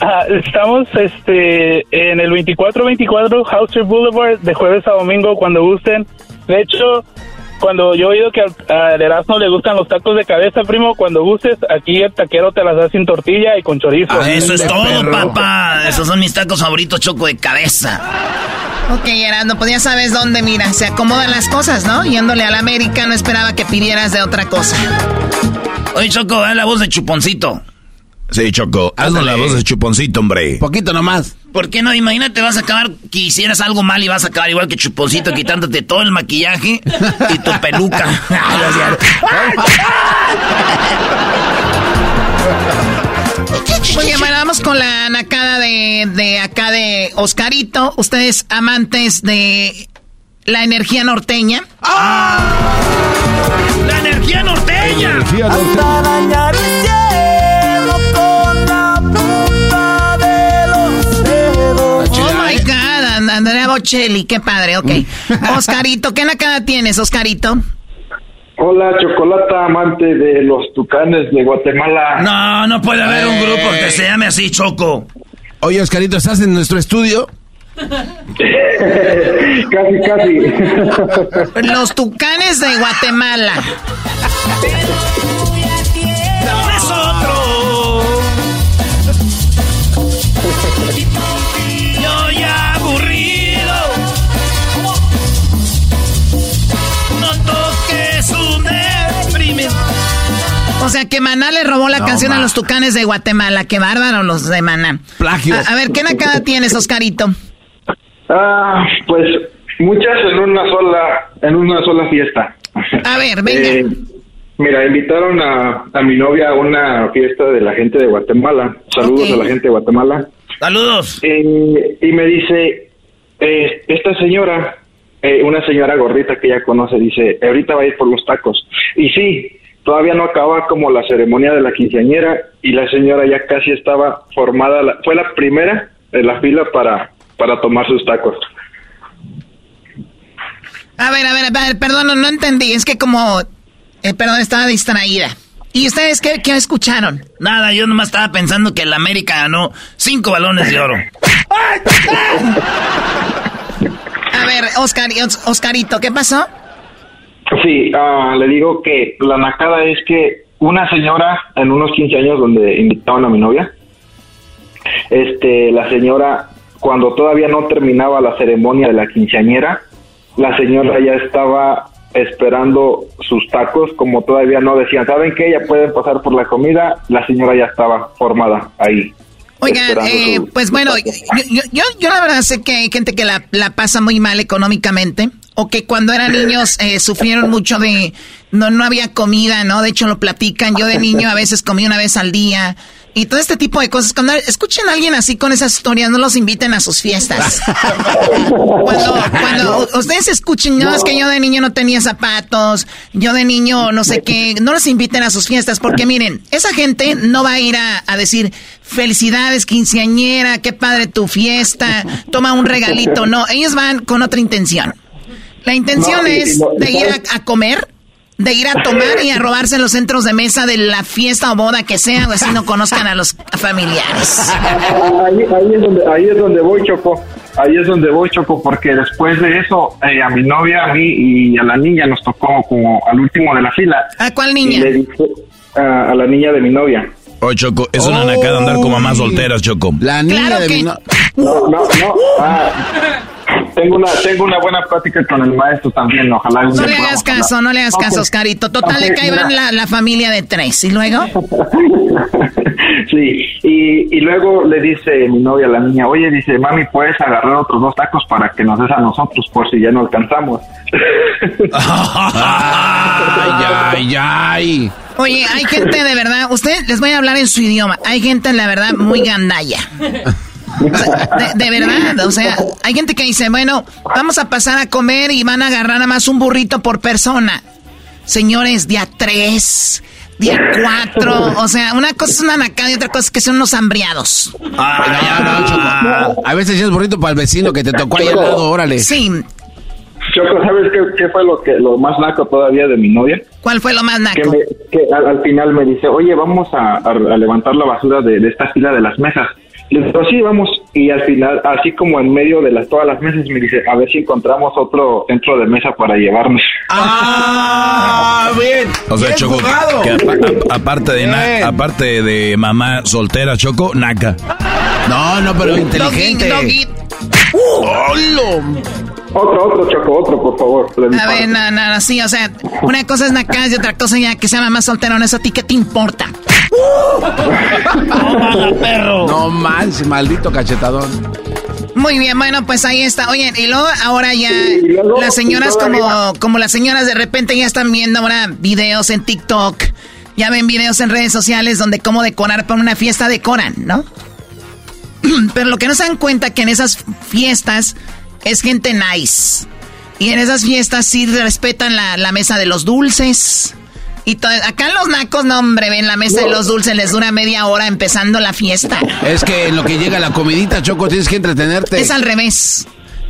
Ah, estamos este en el 2424 Hauser Boulevard de jueves a domingo cuando gusten. De hecho, cuando yo he oído que al, Erasmo le gustan los tacos de cabeza, primo, cuando gustes, aquí el taquero te las da sin tortilla y con chorizo. Ah, Eso es todo, papá. Esos son mis tacos favoritos, Choco, de cabeza. Ok, Erasmo, pues ya sabes dónde, mira, se acomodan las cosas, ¿no? Yéndole a la América, no esperaba que pidieras de otra cosa. Oye, Choco, haz la voz de chuponcito. Sí, Choco, haznos la voz de chuponcito, hombre. Poquito nomás. ¿Por qué no? Imagínate, vas a acabar que hicieras algo mal y vas a acabar igual que Chuponcito, quitándote todo el maquillaje y tu peluca. Muy bien, bueno, vamos con la nacada de, de acá de Oscarito. Ustedes amantes de la energía norteña. ¡La energía norteña! Hasta dañar el Bocelli, qué padre, ok. Oscarito, ¿qué nacada tienes, Oscarito? Hola, Chocolata, amante de los tucanes de Guatemala. No, no puede haber un grupo que se llame así, Choco. Oye, Oscarito, ¿estás en nuestro estudio? casi, casi. Los tucanes de Guatemala. O sea, que Maná le robó la No, canción a los tucanes de Guatemala. Qué bárbaro los de Maná. Plagio. A, a ver, ¿qué nacada tienes, Oscarito? Ah, pues muchas en una sola, en una sola fiesta. A ver, venga. Eh, mira, invitaron a, a mi novia a una fiesta de la gente de Guatemala. Saludos a la gente de Guatemala. Saludos. Eh, y me dice, eh, esta señora, eh, una señora gordita que ella conoce, dice, ahorita va a ir por los tacos. Y sí, todavía no acaba como la ceremonia de la quinceañera y la señora ya casi estaba formada, la- fue la primera de la fila para, para tomar sus tacos. A ver, a ver, a ver, perdón, no, no entendí. Es que como... eh, perdón, estaba distraída. ¿Y ustedes qué, qué escucharon? Nada, yo nomás estaba pensando que el América ganó cinco balones de oro. A ver, Oscar, Oscarito, ¿qué pasó? Sí, ah, le digo que la nacada es que una señora en unos 15 años donde invitaban a mi novia, este, la señora, cuando todavía no terminaba la ceremonia de la quinceañera, la señora ya estaba esperando sus tacos, como todavía no decían, ¿saben qué? Ya pueden pasar por la comida, la señora ya estaba formada ahí. Oigan, eh, pues bueno, yo, yo, yo, la verdad sé que hay gente que la, la pasa muy mal económicamente o que cuando eran niños eh, sufrieron mucho de no no había comida, ¿no? De hecho lo platican. Yo de niño a veces comí una vez al día y todo este tipo de cosas. Cuando escuchen a alguien así con esas historias, no los inviten a sus fiestas. cuando, cuando ustedes escuchen, no, es que yo de niño no tenía zapatos, yo de niño no sé qué, no los inviten a sus fiestas, porque miren, esa gente no va a ir a, a decir felicidades, quinceañera, qué padre tu fiesta, toma un regalito. No, ellos van con otra intención. La intención es de ir a, comer, de ir a tomar y a robarse en los centros de mesa de la fiesta o boda que sea, o así no conozcan a los familiares. Ahí, es, donde, ahí es donde voy, Choco. Ahí es donde voy, Choco, porque después de eso, eh, a mi novia, a mí y a la niña nos tocó como al último de la fila. ¿A cuál niña? a, la niña de mi novia. Oh, Choco, es una nacada andar como más solteras, Choco. La niña de mi novia. No, no, no. Ah, tengo una, tengo una buena plática con el maestro también, ojalá. No le hagas caso, no le hagas caso, Oscarito. Total, le caigan la, la, familia de tres. ¿Y luego? sí, y, y luego le dice mi novia a la niña, oye, dice, mami, ¿puedes agarrar otros dos tacos para que nos des a nosotros por si ya no alcanzamos? ay, ay, ay. Oye, hay gente de verdad, ustedes les voy a hablar en su idioma, hay gente, la verdad, muy gandalla de, verdad, o sea, hay gente que dice, bueno, vamos a pasar a comer y van a agarrar nada más un burrito por persona. Señores, día tres, día cuatro, o sea, una cosa es una nacada y otra cosa es que son unos hambriados. Ah, a veces es burrito para el vecino que te tocó ahí al lado, órale. Sí. Choco, ¿sabes qué, fue lo que lo más naco todavía de mi novia? ¿Cuál fue lo más naco? Que, al, final me dice, oye, vamos a, levantar la basura de, de esta fila de las mesas. Le digo, sí, vamos. Y al final, así como en medio de las, todas las mesas, me dice, a ver si encontramos otro centro de mesa para llevarnos. ¡Ah! bien. O sea, Choco, aparte, de aparte de mamá soltera, Choco, naca. No, no, pero inteligente. Otro, otro, Choco, otro, por favor. A ver, no, no, sí, o sea, una cosa es naca y otra cosa ya que se llama más soltero, ¿no? ¿Eso a ti qué te importa? no, perro. No manches, maldito cachetadón. Muy bien, bueno, pues ahí está. Oye, y luego ahora ya las señoras como, como las señoras de repente ya están viendo ahora videos en TikTok. Ya ven videos en redes sociales donde cómo decorar para una fiesta decoran, ¿no? Pero lo que no se dan cuenta que en esas fiestas es gente nice. Y en esas fiestas sí respetan la, mesa de los dulces. Y acá los nacos, no, hombre, ven la mesa de los dulces, les dura media hora empezando la fiesta. Es que en lo que llega la comidita, Choco, tienes que entretenerte. Es al revés.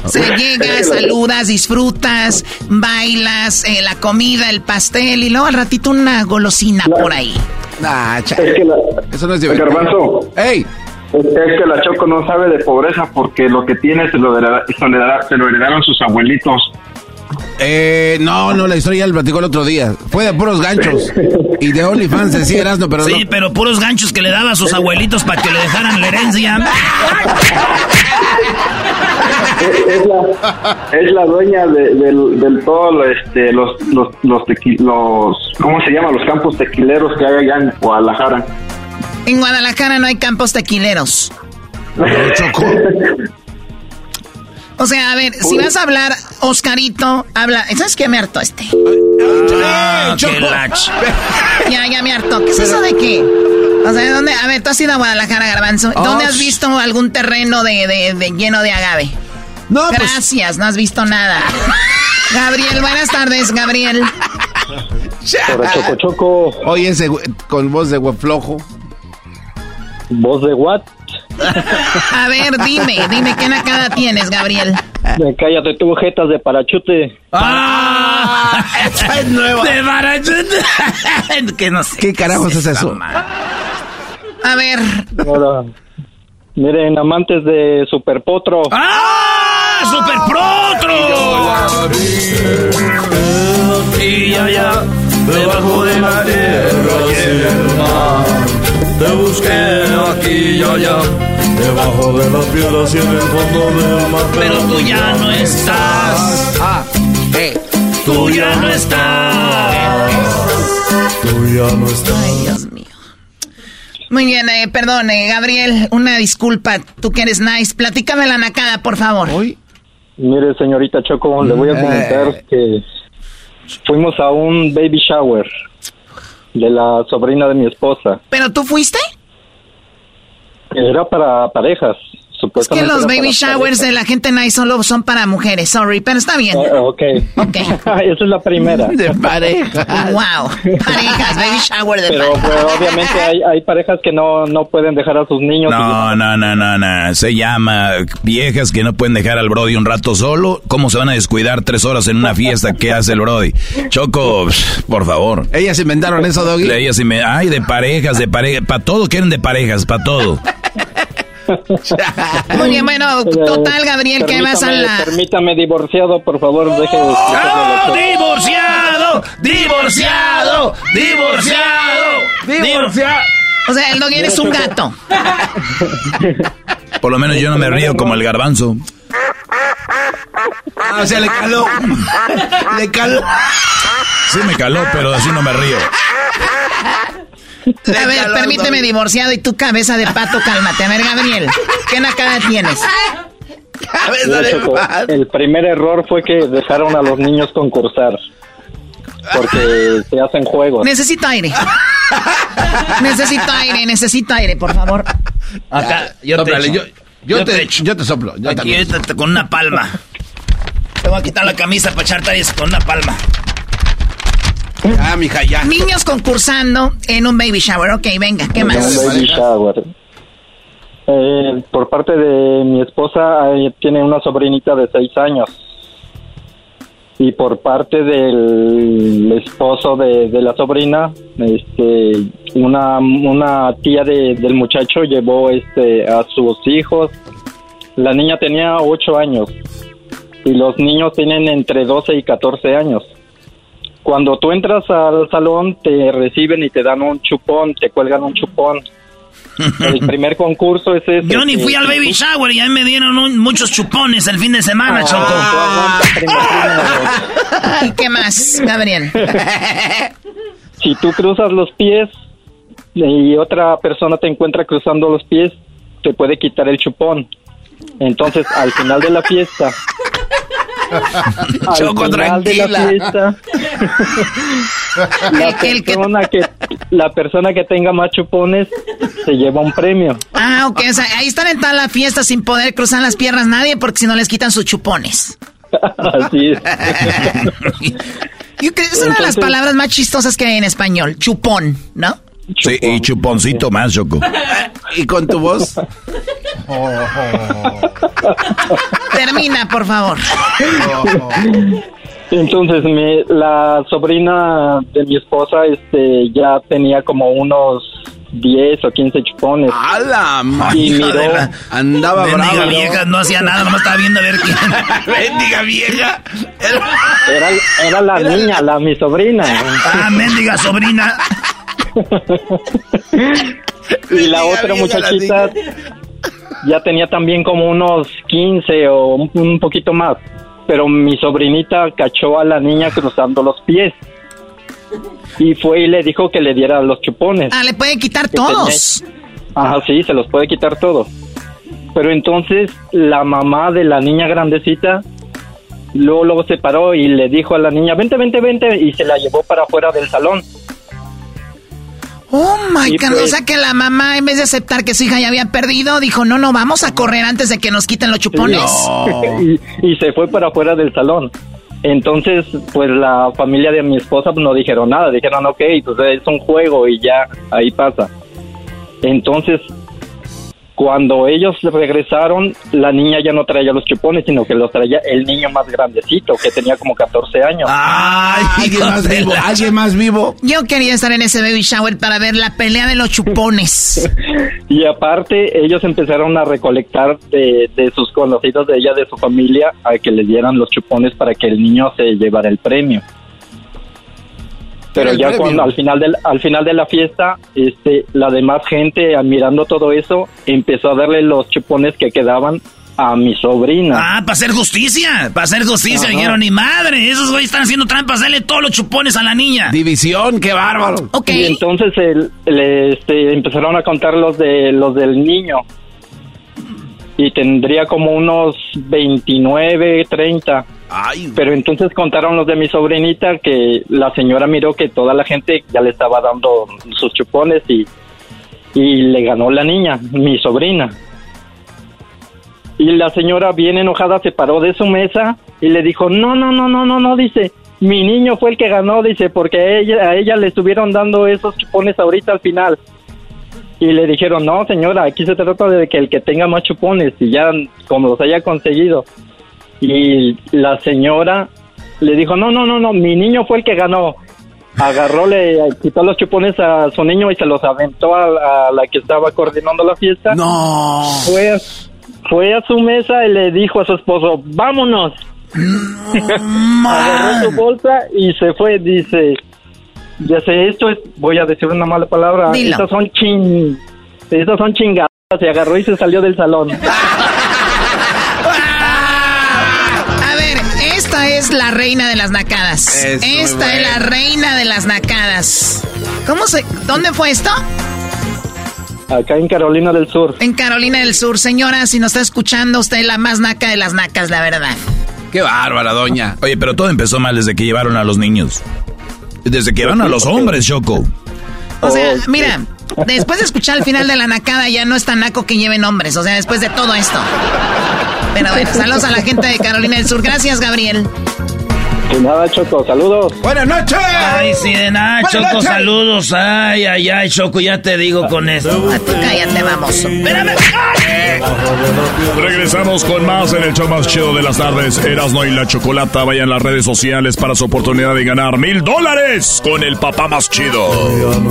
Se llega, saludas, disfrutas, bailas, eh, la comida, el pastel y luego al ratito una golosina por ahí. Nah, es que Eso no es divertido. ¡Ey! Es que la Choco no sabe de pobreza porque lo que tiene se lo, heredaron sus abuelitos. Eh, no, no, la historia ya la platicó el otro día. Fue de puros ganchos. Y de OnlyFans sí, Erasno, pero Sí, pero puros ganchos que le daba a sus abuelitos para que le dejaran la herencia. Es, la, dueña de, del, todo este, los, los, los, los, ¿cómo se llama? Los campos tequileros que hay allá en Guadalajara. En Guadalajara no hay campos tequileros. O sea, a ver, si vas a hablar, Oscarito, habla. ¿Sabes qué me hartó este? Ah, ya, ya me hartó. ¿Qué es eso de qué? O sea, ¿dónde? A ver, tú has ido a Guadalajara, Garbanzo. ¿Dónde has visto algún terreno de, de, lleno de agave? No, pues- Gracias, no has visto nada. Gabriel, buenas tardes, Gabriel. choco, choco. Oye, ese con voz de flojo. ¿Voz de what? A ver, dime, dime qué nacada tienes, Gabriel. Cállate, tuvo jetas de parachute. ¡Ah! Esta es nueva. De Barachut. que no sé. ¿Qué carajos es eso? A ver. Ahora, miren, amantes de Super Potro. ¡Ah! ¡Super Potro! Y allá, debajo de la tierra y el mar. Te busqué aquí y allá, debajo de las piedras y en el fondo del mar. Pero tú ya no estás. Ah, eh. Tú ya no estás. Tú ya no estás. Ay, Dios mío. Muy bien, eh, perdón, eh, Gabriel, una disculpa. Tú que eres nice. Platícame la nacada, por favor. Mire, señorita Choco, le voy a comentar que fuimos a un baby shower de la sobrina de mi esposa. ¿Pero tú fuiste? Era para parejas. Es que los baby showers de la gente nice solo son para mujeres, sorry, pero está bien. parejas. Ah, ok. Esa es la primera. De pareja. Wow, parejas, baby shower de Pero parejas. pues, obviamente hay, hay parejas que no, no pueden dejar a sus niños. No, no, no, no, no. Se llama viejas que no pueden dejar al Brody un rato solo. ¿Cómo se van a descuidar tres horas en una fiesta? ¿Qué hace el Brody? Choco, por favor. Ellas inventaron eso, Doggy. Ellas inve- Ay, de parejas, de parejas. Para todo quieren de parejas, para todo. Muy bien, bueno, total, Gabriel, que vas a Permítame- la... Permítame, divorciado, por favor, deje de ¡Oh, divorciado! ¡Divorciado! ¡Divorciado! ¡Divorciado! O sea, el doggy eres un gato. Por lo menos yo no me río como el garbanzo. Ah, o sea, le caló. Le caló. Sí me caló, pero así no me río. A ver, permíteme, divorciado y tu cabeza de pato, cálmate. A ver, Gabriel, ¿qué nacada tienes? Mira, Choco, el primer error fue que dejaron a los niños concursar. Porque se hacen juegos. Necesito aire. Necesito aire, necesito aire, por favor. Acá, yo te Sóplale, yo, yo, Yo te, te yo te soplo. Yo Aquí con una palma. Te voy a quitar la camisa para echarte con una palma. Ya, mija, ya. Niños concursando en un baby shower. Ok, venga, ¿qué Un más? baby shower. Eh, por parte de mi esposa eh, tiene una sobrinita de seis años y por parte del esposo de, de la sobrina este una una tía de- del muchacho llevó este a sus hijos la niña tenía ocho años y los niños tienen entre 12 y 14 años cuando tú entras al salón te reciben y te dan un chupón te cuelgan un chupón el primer concurso es ese. Yo ni fui al baby shower y a mí me dieron un- muchos chupones el fin de semana, Ah, Choco. primo. ¿Y qué más, Gabriel? Si tú cruzas los pies y otra persona te encuentra cruzando los pies, te puede quitar el chupón. Entonces, al final de la fiesta, Choco, final de la tranquila. fiesta, la persona que la persona que tenga más chupones se lleva un premio. Ah, ok, o sea, ahí están en toda la fiesta sin poder cruzar las piernas nadie porque si no les quitan sus chupones. Así es. Yo creo que es una de las palabras más chistosas que hay en español, chupón, ¿no? Sí, y chuponcito más, Choco. ¿Y con tu voz? Termina, por favor. Entonces, mi, la sobrina de mi esposa este, ya tenía como unos 10 o 15 chupones. ¡A la Y miró, de la- Andaba Bendiga bravo. vieja, no hacía nada, nomás estaba viendo a ver quién. Bendiga vieja. era, era la niña, la mi sobrina. Ah, mendiga sobrina. y la otra muchachita ya tenía también como unos 15 o un, poquito más. Pero mi sobrinita cachó a la niña cruzando los pies. Y fue y le dijo que le diera los chupones. Ah, le pueden quitar todos. Ajá, sí, se los puede quitar todo. Pero entonces la mamá de la niña grandecita luego, luego se paró y le dijo a la niña, vente, vente, vente, y se la llevó para afuera del salón. Oh my God, pues- o sea que la mamá en vez de aceptar que su hija ya había perdido, dijo, no, no, vamos a correr antes de que nos quiten los chupones. y, y se fue para afuera del salón. Entonces, pues la familia de mi esposa pues, no dijeron nada, dijeron, ok, pues es un juego y ya, ahí pasa. Entonces, cuando ellos regresaron, la niña ya no traía los chupones, sino que los traía el niño más grandecito, que tenía como 14 años. Ay, ¿Alguien más vivo? ¿Alguien más vivo? Yo quería estar en ese baby shower para ver la pelea de los chupones. y aparte, ellos empezaron a recolectar de, de sus conocidos de ella, de su familia, a que le dieran los chupones para que el niño se llevara el premio. Pero ya cuando al final del al final de la fiesta, este la demás gente admirando todo eso empezó a darle los chupones que quedaban a mi sobrina. Ah, para hacer justicia, para hacer justicia. Dijeron, ni madre, esos güeyes están haciendo trampas, dale todos los chupones a la niña. División, qué bárbaro. Y entonces el, le, este, empezaron a contar los de los del niño. Y tendría como unos 29, 30. Pero entonces contaron los de mi sobrinita que la señora miró que toda la gente ya le estaba dando sus chupones y, y le ganó la niña, mi sobrina. Y la señora bien enojada se paró de su mesa y le dijo, no, no, no, no, no, no, dice, mi niño fue el que ganó, dice, porque a ella, a ella le estuvieron dando esos chupones ahorita al final. Y le dijeron, no, señora, aquí se trata de que el que tenga más chupones y ya como los haya conseguido. Y la señora le dijo, no, no, no, no, mi niño fue el que ganó. Agarró, le quitó los chupones a su niño y se los aventó a, a la que estaba coordinando la fiesta. No. Fue, fue a su mesa y le dijo a su esposo, vámonos. Agarró su bolsa y se fue, dice, ya sé, esto es, voy a decir una mala palabra, Dilo. estas son chin, estas son chingadas, se agarró y se salió del salón. es la reina de las nacadas. Muy esta es la reina de las nacadas. ¿Cómo se dónde fue esto? Acá en Carolina del Sur. En Carolina del Sur, señora, si nos está escuchando, usted es la más naca de las nacas, la verdad. Qué bárbara, doña. Oye, pero todo empezó mal desde que llevaron a los niños. Desde que llevaron a los hombres, Choco. O sea, mira, después de escuchar el final de la nacada ya no es tan naco que lleven hombres, o sea, después de todo esto. Pero bueno, saludos a la gente de Carolina del Sur. Gracias, Gabriel. De nada, Choco, saludos. Buenas noches. Ay, sí, de nada, Buenas Choco, noches. saludos. Ay, ay, ay, Choco, ya te digo con esto. A tú cállate, vamos. Espérame. Regresamos con más en el show más chido de las tardes. Erasno y la Chocolata. Vayan a las redes sociales para su oportunidad de ganar mil dólares con el papá más chido. Erasno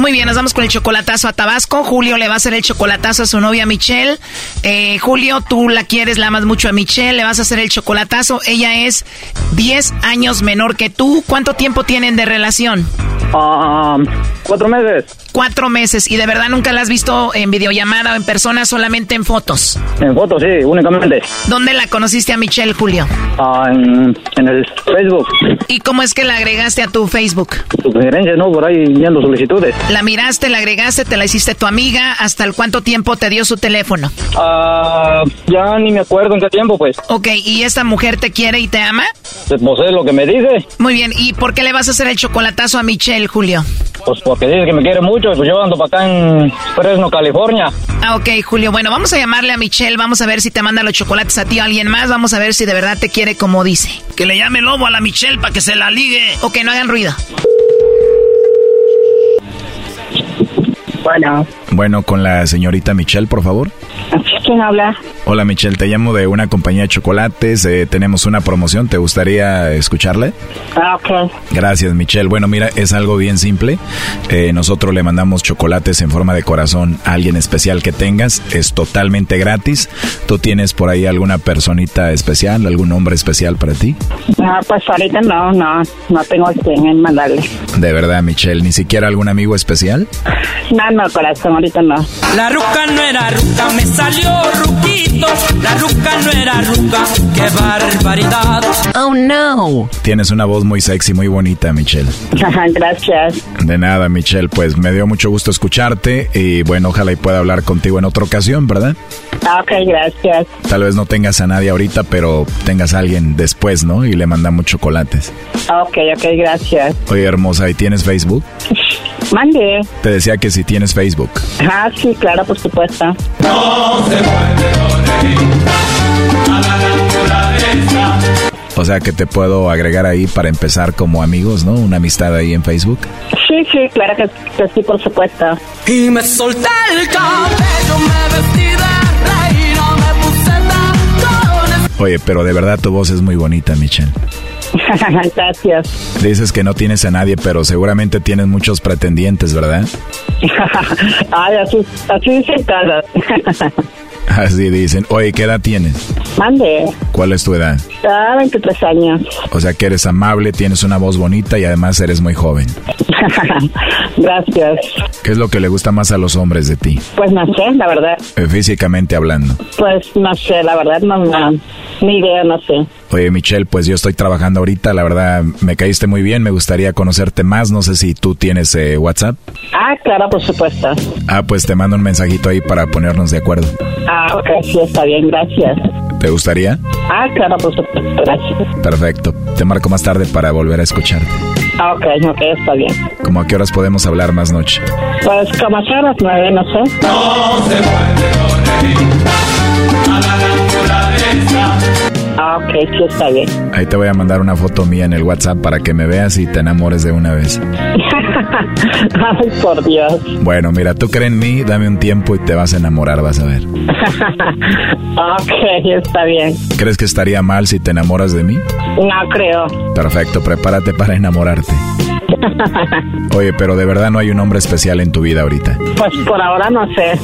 Muy bien, nos vamos con el chocolatazo a Tabasco. Julio le va a hacer el chocolatazo a su novia Michelle. Eh, Julio, tú la quieres, la amas mucho a Michelle, le vas a hacer el chocolatazo. Ella es 10 años menor que tú. ¿Cuánto tiempo tienen de relación? Ah, cuatro meses. Cuatro meses. ¿Y de verdad nunca la has visto en videollamada o en persona, solamente en fotos? En fotos, sí, únicamente. ¿Dónde la conociste a Michelle, Julio? Ah, en, en el Facebook. ¿Y cómo es que la agregaste a tu Facebook? Sugerencias, ¿no? Por ahí viendo solicitudes. La miraste, la agregaste, te la hiciste tu amiga. ¿Hasta el cuánto tiempo te dio su teléfono? Ah, ya ni me acuerdo en qué tiempo, pues. Ok, ¿y esta mujer te quiere y te ama? Pues no sé lo que me dice. Muy bien, ¿y por qué le vas a hacer el chocolatazo a Michelle, Julio? Pues porque dice que me quiere mucho. Pues yo ando para acá en Fresno, California. Ah, ok, Julio. Bueno, vamos a llamarle a Michelle, vamos a ver si te manda los chocolates a ti o a alguien más, vamos a ver si de verdad te quiere como dice. Que le llame lobo a la Michelle para que se la ligue. Ok, no hagan ruido. Bueno. Bueno, con la señorita Michelle, por favor. ¿Quién habla? Hola Michelle, te llamo de una compañía de chocolates. eh, tenemos una promoción, ¿te gustaría escucharle? Ah, ok. Gracias Michelle. Bueno, mira, es algo bien simple. Eh, nosotros le mandamos chocolates en forma de corazón a alguien especial que tengas. Es totalmente gratis. ¿Tú tienes por ahí alguna personita especial, algún nombre especial para ti? Ah, pues ahorita no, no, no tengo quien en mandarle. De verdad, Michelle, ni siquiera algún amigo especial. No, no, corazón, ahorita no. La ruca no era ruca, me salió ruquito. La ruca no era ruca, qué barbaridad. Oh no. Tienes una voz muy sexy, muy bonita, Michelle. Gracias. De nada, Michelle, pues me dio mucho gusto escucharte y bueno, ojalá y pueda hablar contigo en otra ocasión, ¿verdad? Ah, ok, gracias. Tal vez no tengas a nadie ahorita, pero tengas a alguien después, ¿no? Y le mandamos chocolates. Ah, Ok, ok, gracias. Oye, hermosa, ¿y tienes Facebook? Mande. Te decía que si tienes Facebook. Ah, sí, claro, por supuesto. O sea que te puedo agregar ahí para empezar como amigos, ¿no? Una amistad ahí en Facebook. Sí, sí, claro que, que sí, por supuesto. Y me solté el cabello, Oye, pero de verdad tu voz es muy bonita, Michelle. gracias. Dices que no tienes a nadie, pero seguramente tienes muchos pretendientes, ¿verdad? Ay, así, así dicen todos. Así dicen. Oye, ¿qué edad tienes? Mande. ¿Cuál es tu edad? Ah, 23 años. O sea que eres amable, tienes una voz bonita y además eres muy joven. Gracias. ¿Qué es lo que le gusta más a los hombres de ti? Pues no sé, la verdad. Eh, Físicamente hablando. Pues no sé, la verdad, no, no. Ni idea, no sé. Oye, Michelle, pues yo estoy trabajando ahorita, la verdad me caíste muy bien, me gustaría conocerte más, no sé si tú tienes eh, WhatsApp. Ah, claro, por supuesto. Ah, pues te mando un mensajito ahí para ponernos de acuerdo. Ah, ok, sí, está bien, gracias. ¿Te gustaría? Ah, claro, por supuesto, gracias. Perfecto. Te marco más tarde para volver a escucharte. Ah, ok, ok, está bien. ¿Cómo a qué horas podemos hablar más noche? Pues como sea a las nueve, no sé. Ah, ok, sí, está bien. Ahí te voy a mandar una foto mía en el WhatsApp para que me veas y te enamores de una vez. Ay, por Dios. Bueno, mira, tú crees en mí, dame un tiempo y te vas a enamorar, vas a ver. ok, está bien. ¿Crees que estaría mal si te enamoras de mí? No creo. Perfecto, prepárate para enamorarte. Oye, pero de verdad no hay un hombre especial en tu vida ahorita. Pues por ahora no sé.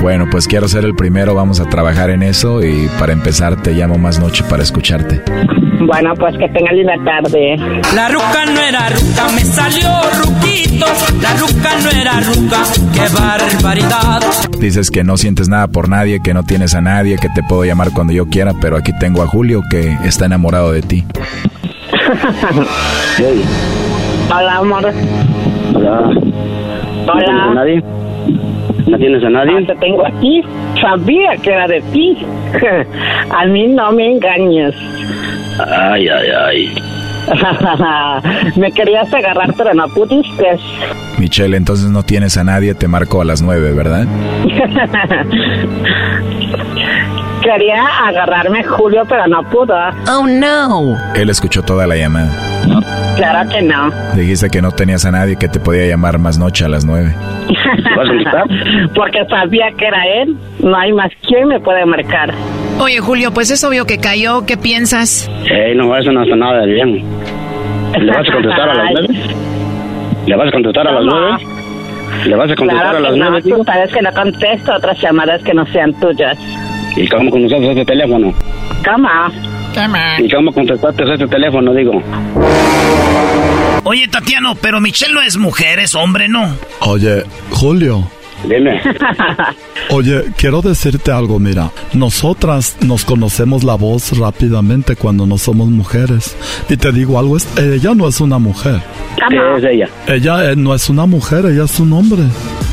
Bueno, pues quiero ser el primero, vamos a trabajar en eso y para empezar te llamo más noche para escucharte. bueno, pues que tenga linda tarde. La ruca no era ruca, me salió ruquito. La ruca no era ruca, qué barbaridad. Dices que no sientes nada por nadie, que no tienes a nadie, que te puedo llamar cuando yo quiera, pero aquí tengo a Julio que está enamorado de ti. Hola, amor. Hola. ¿No tienes a Hola. nadie? ¿No tienes a nadie? Ah, te tengo aquí. Sabía que era de ti. a mí no me engañes. Ay, ay, ay. me querías agarrar, pero no pudiste. Michelle, entonces no tienes a nadie, te marco a las nueve, ¿verdad? Quería agarrarme Julio, pero no pudo. Oh no. Él escuchó toda la llamada. Claro que no. Dijiste que no tenías a nadie que te podía llamar más noche a las nueve. Porque sabía que era él. No hay más quien me puede marcar. Oye, Julio, pues es obvio que cayó. ¿Qué piensas? Ey, no, eso no está nada de bien. ¿Le vas a contestar a las nueve? ¿Le vas a contestar a las No. nueve? ¿Le vas a contestar Claro a las que no. nueve, Tú digo? sabes que no contesto otras llamadas que no sean tuyas. ¿Y cómo contestaste ese teléfono? ¿Cómo? ¿Y cómo contestaste ese teléfono, digo? Oye, Tatiano, pero Michelle no es mujer, es hombre, ¿no? Oye, Julio. Dime. Oye, quiero decirte algo, mira, nosotras nos conocemos la voz rápidamente cuando no somos mujeres. Y te digo algo, es- ella no es una mujer. ¿Qué es ella? Ella eh, no es una mujer, ella es un hombre.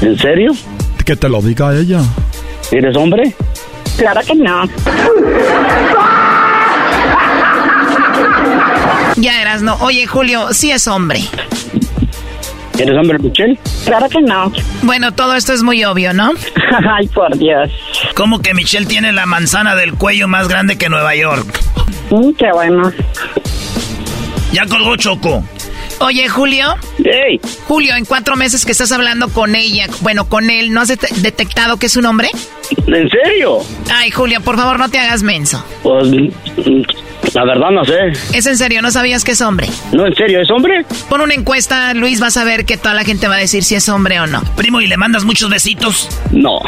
¿En serio? Que te lo diga ella. ¿Eres hombre? Claro que no. Ya eras, no. Oye, Julio, sí es hombre. ¿Eres hombre, Michelle? Claro que no. Bueno, todo esto es muy obvio, ¿no? Ay, por Dios. ¿Cómo que Michelle tiene la manzana del cuello más grande que Nueva York? Mm, qué bueno. Ya colgó Choco. Oye, Julio. Hey. Julio, en cuatro meses que estás hablando con ella, bueno, con él, ¿no has det- detectado que es un hombre? ¿En serio? Ay, Julio, por favor, no te hagas menso. Pues la verdad no sé. Es en serio, ¿no sabías que es hombre? No, en serio, ¿es hombre? Pon una encuesta, Luis, vas a ver que toda la gente va a decir si es hombre o no. Primo, ¿y le mandas muchos besitos? No.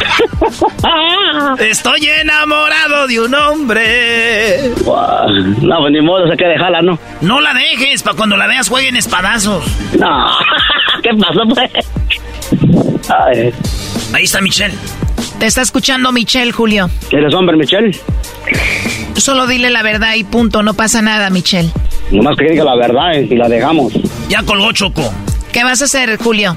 Estoy enamorado de un hombre. No, pues ni modo, se que dejarla, ¿no? No la dejes, para cuando la veas jueguen espadazos. No. ¿Qué pasó, pues? Ay, Ahí está Michelle. Te está escuchando Michelle, Julio. ¿Eres hombre, Michelle? Solo dile la verdad y punto, no pasa nada, Michelle. Nomás que diga la verdad eh, y la dejamos. Ya colgó Choco. ¿Qué vas a hacer, Julio?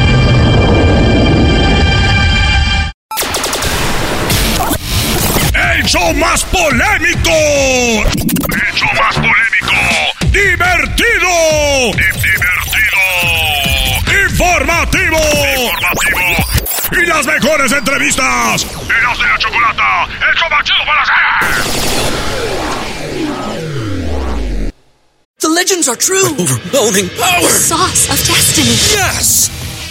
¡El show más polémico! ¡El show más polémico! ¡Divertido! ¡Divertido! ¡Informativo! ¡Informativo! ¡Y las mejores entrevistas! ¡Eras de la chocolata! ¡El show más chido para hacer! The legends are true. overwhelming power! The sauce of destiny. Yes!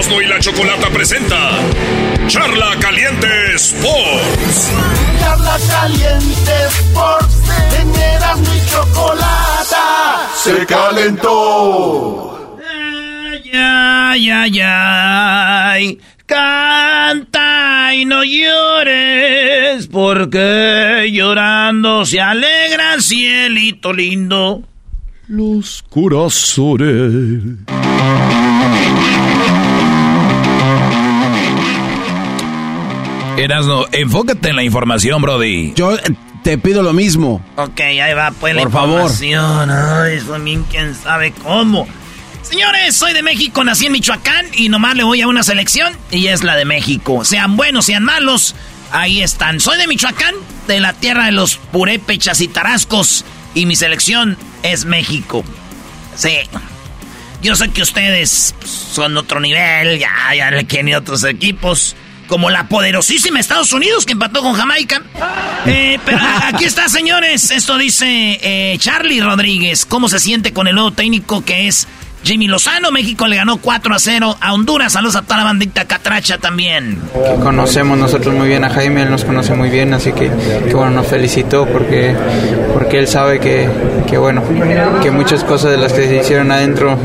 Y la chocolata presenta Charla Caliente Sports. Charla caliente Sports, en Erasmo y Chocolata. Se calentó. Ay, ay, ay. Canta y no llores, porque llorando se alegra cielito lindo. Los corazones. Erasno, enfócate en la información, Brody. Yo eh, te pido lo mismo. Ok, ahí va, pues la Por favor. información. Ay, también quién sabe cómo. Señores, soy de México, nací en Michoacán y nomás le voy a una selección y es la de México. Sean buenos, sean malos, ahí están. Soy de Michoacán, de la tierra de los purépechas y tarascos y mi selección es México. Sí. Yo sé que ustedes pues, son otro nivel, ya, ya le quieren ir a otros equipos. Como la poderosísima Estados Unidos que empató con Jamaica. Eh, pero aquí está, señores. Esto dice eh, Charlie Rodríguez. ¿Cómo se siente con el nuevo técnico que es Jimmy Lozano? México le ganó 4 a 0 a Honduras. Saludos a toda la bandita catracha también. que conocemos nosotros muy bien a Jaime, él nos conoce muy bien, así que, que bueno, nos felicitó porque, porque él sabe que, que bueno, que muchas cosas de las que se hicieron adentro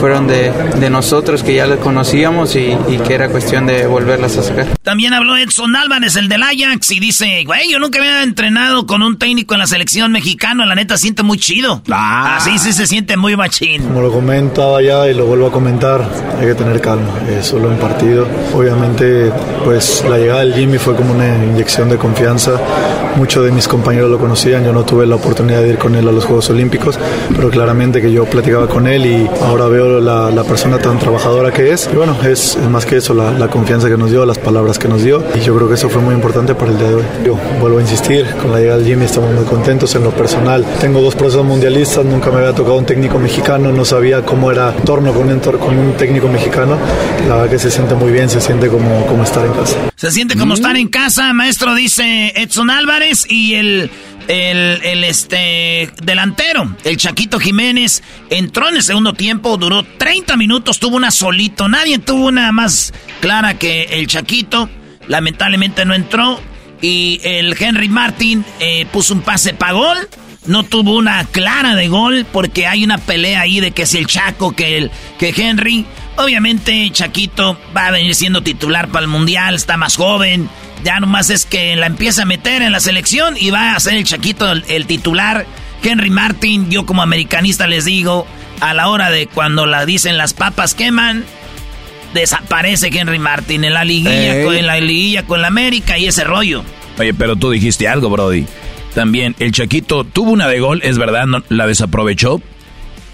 fueron de, de nosotros, que ya lo conocíamos y, y que era cuestión de volverlas a sacar. También habló Edson Álvarez, el del Ajax, y dice, güey, yo nunca había entrenado con un técnico en la selección mexicana, la neta siente muy chido. Así sí se siente muy machín. Como lo comentaba ya y lo vuelvo a comentar, hay que tener calma, es solo un partido. Obviamente, pues la llegada del Jimmy fue como una inyección de confianza. Muchos de mis compañeros lo conocían, yo no tuve la oportunidad de ir con él a los Juegos Olímpicos, pero claramente que yo platicaba con él y ahora veo la, la persona tan trabajadora que es. Y bueno, es, es más que eso, la, la confianza que nos dio, las palabras que nos dio. Y yo creo que eso fue muy importante para el día de hoy. Yo vuelvo a insistir, con la llegada del Jimmy estamos muy contentos en lo personal. Tengo dos procesos mundialistas, nunca me había tocado un técnico mexicano, no sabía cómo era el torno con un, entor- con un técnico mexicano. La verdad que se siente muy bien, se siente como, como estar en casa. Se siente como estar en casa, maestro, dice Edson Álvarez, y el, el, el, este delantero, el Chaquito Jiménez, entró en el segundo tiempo, duró 30 minutos, tuvo una solito, nadie tuvo una más clara que el Chaquito, lamentablemente no entró, y el Henry Martin eh, puso un pase para gol, no tuvo una clara de gol porque hay una pelea ahí de que es el Chaco, que, el, que Henry. Obviamente Chaquito va a venir siendo titular para el Mundial, está más joven. Ya nomás es que la empieza a meter en la selección y va a ser el Chaquito el, titular. Henry Martin, yo como americanista les digo, a la hora de cuando la dicen las papas queman, desaparece Henry Martin en la liguilla, con, en la liguilla con la América y ese rollo. Oye, pero tú dijiste algo, Brody. También el Chaquito tuvo una de gol, es verdad, no, la desaprovechó,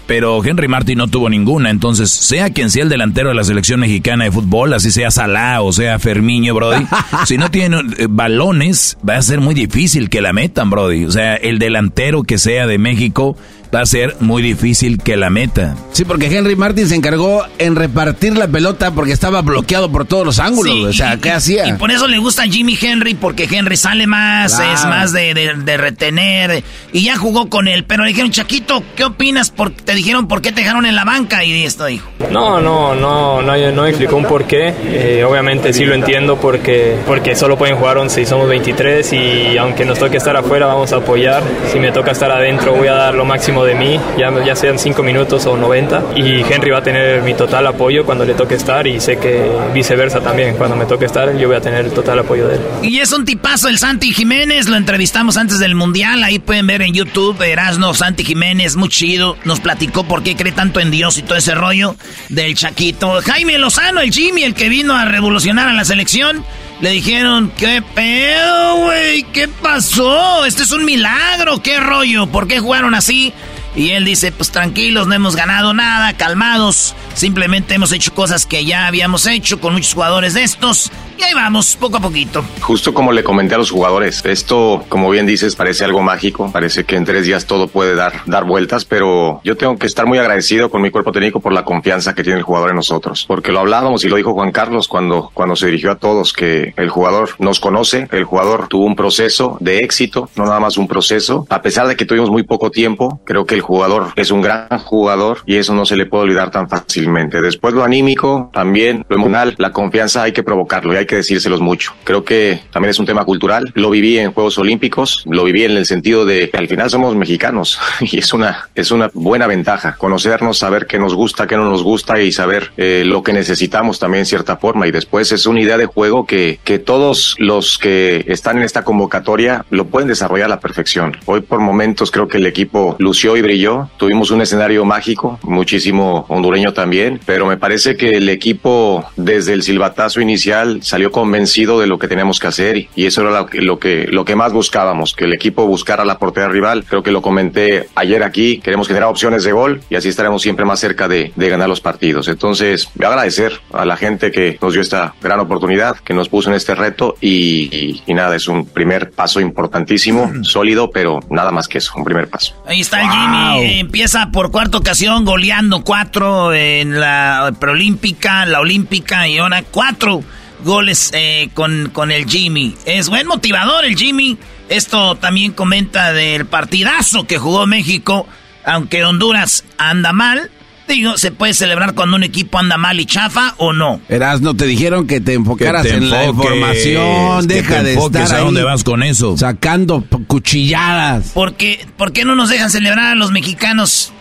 pero Henry Martin no tuvo ninguna. Entonces, sea quien sea el delantero de la selección mexicana de fútbol, así sea Salah o sea Fermiño, Brody, si no tienen eh, balones, va a ser muy difícil que la metan, Brody. O sea, el delantero que sea de México va a ser muy difícil que la meta. Sí, porque Henry Martin se encargó en repartir la pelota porque estaba bloqueado por todos los ángulos. o sea, ¿qué hacía? Y por eso le gusta a Jimmy Henry, porque Henry sale más, es más de, retener. Y ya jugó con él. Pero le dijeron, Chaquito, ¿qué opinas? te dijeron por qué te dejaron en la banca y esto dijo. No, no, no, no, no explicó un por qué. Eh, obviamente sí lo entiendo porque, porque solo pueden jugar 11 y somos 23 y aunque nos toque estar afuera vamos a apoyar. Si me toca estar adentro voy a dar lo máximo de mí, ya, ya sean 5 minutos o 90. Y Henry va a tener mi total apoyo cuando le toque estar y sé que viceversa también. Cuando me toque estar, yo voy a tener el total apoyo de él. Y es un tipazo el Santi Jiménez, lo entrevistamos antes del Mundial. Ahí pueden ver en YouTube, Erasno Santi Jiménez, muy chido. Nos platicó por qué cree tanto en Dios y todo ese rollo del Chaquito. Jaime Lozano, el Jimmy, el que vino a revolucionar a la selección. Le dijeron, ¿qué pedo, güey? ¿Qué pasó? Este es un milagro, ¿qué rollo? ¿Por qué jugaron así? Y él dice, pues tranquilos, no hemos ganado nada, calmados. Simplemente hemos hecho cosas que ya habíamos hecho con muchos jugadores de estos. Y ahí vamos, poco a poquito. Justo como le comenté a los jugadores, esto, como bien dices, parece algo mágico. Parece que en tres días todo puede dar, dar vueltas, pero yo tengo que estar muy agradecido con mi cuerpo técnico por la confianza que tiene el jugador en nosotros. Porque lo hablábamos y lo dijo Juan Carlos cuando, cuando se dirigió a todos, que el jugador nos conoce, el jugador tuvo un proceso de éxito, no nada más un proceso. A pesar de que tuvimos muy poco tiempo, creo que el jugador es un gran jugador y eso no se le puede olvidar tan fácilmente. Después lo anímico, también lo emocional, la confianza hay que provocarlo y hay que decírselos mucho. Creo que también es un tema cultural. Lo viví en Juegos Olímpicos, lo viví en el sentido de que al final somos mexicanos y es una, es una buena ventaja conocernos, saber qué nos gusta, qué no nos gusta y saber eh, lo que necesitamos también en cierta forma. Y después es una idea de juego que, que todos los que están en esta convocatoria lo pueden desarrollar a la perfección. Hoy por momentos creo que el equipo lució y brilló. Tuvimos un escenario mágico, muchísimo hondureño también, pero me parece que el equipo desde el silbatazo inicial salió convencido de lo que teníamos que hacer y eso era lo que, lo que más buscábamos, que el equipo buscara la portería rival. Creo que lo comenté ayer aquí, queremos generar opciones de gol y así estaremos siempre más cerca de, de ganar los partidos. Entonces, voy a agradecer a la gente que nos dio esta gran oportunidad, que nos puso en este reto y, y, nada, es un primer paso importantísimo, sólido, pero nada más que eso, un primer paso. Ahí está el Jimmy, empieza por cuarta ocasión goleando cuatro en la preolímpica, la olímpica y ahora cuatro goles eh, con, con el Jimmy. Es buen motivador el Jimmy. Esto también comenta del partidazo que jugó México, aunque Honduras anda mal. Digo, ¿se puede celebrar cuando un equipo anda mal y chafa o no? Eras, no te dijeron que te enfocaras en la información, deja de estar ahí dónde vas con eso? Sacando cuchilladas. ¿Por qué, ¿Por qué no nos dejan celebrar a los mexicanos?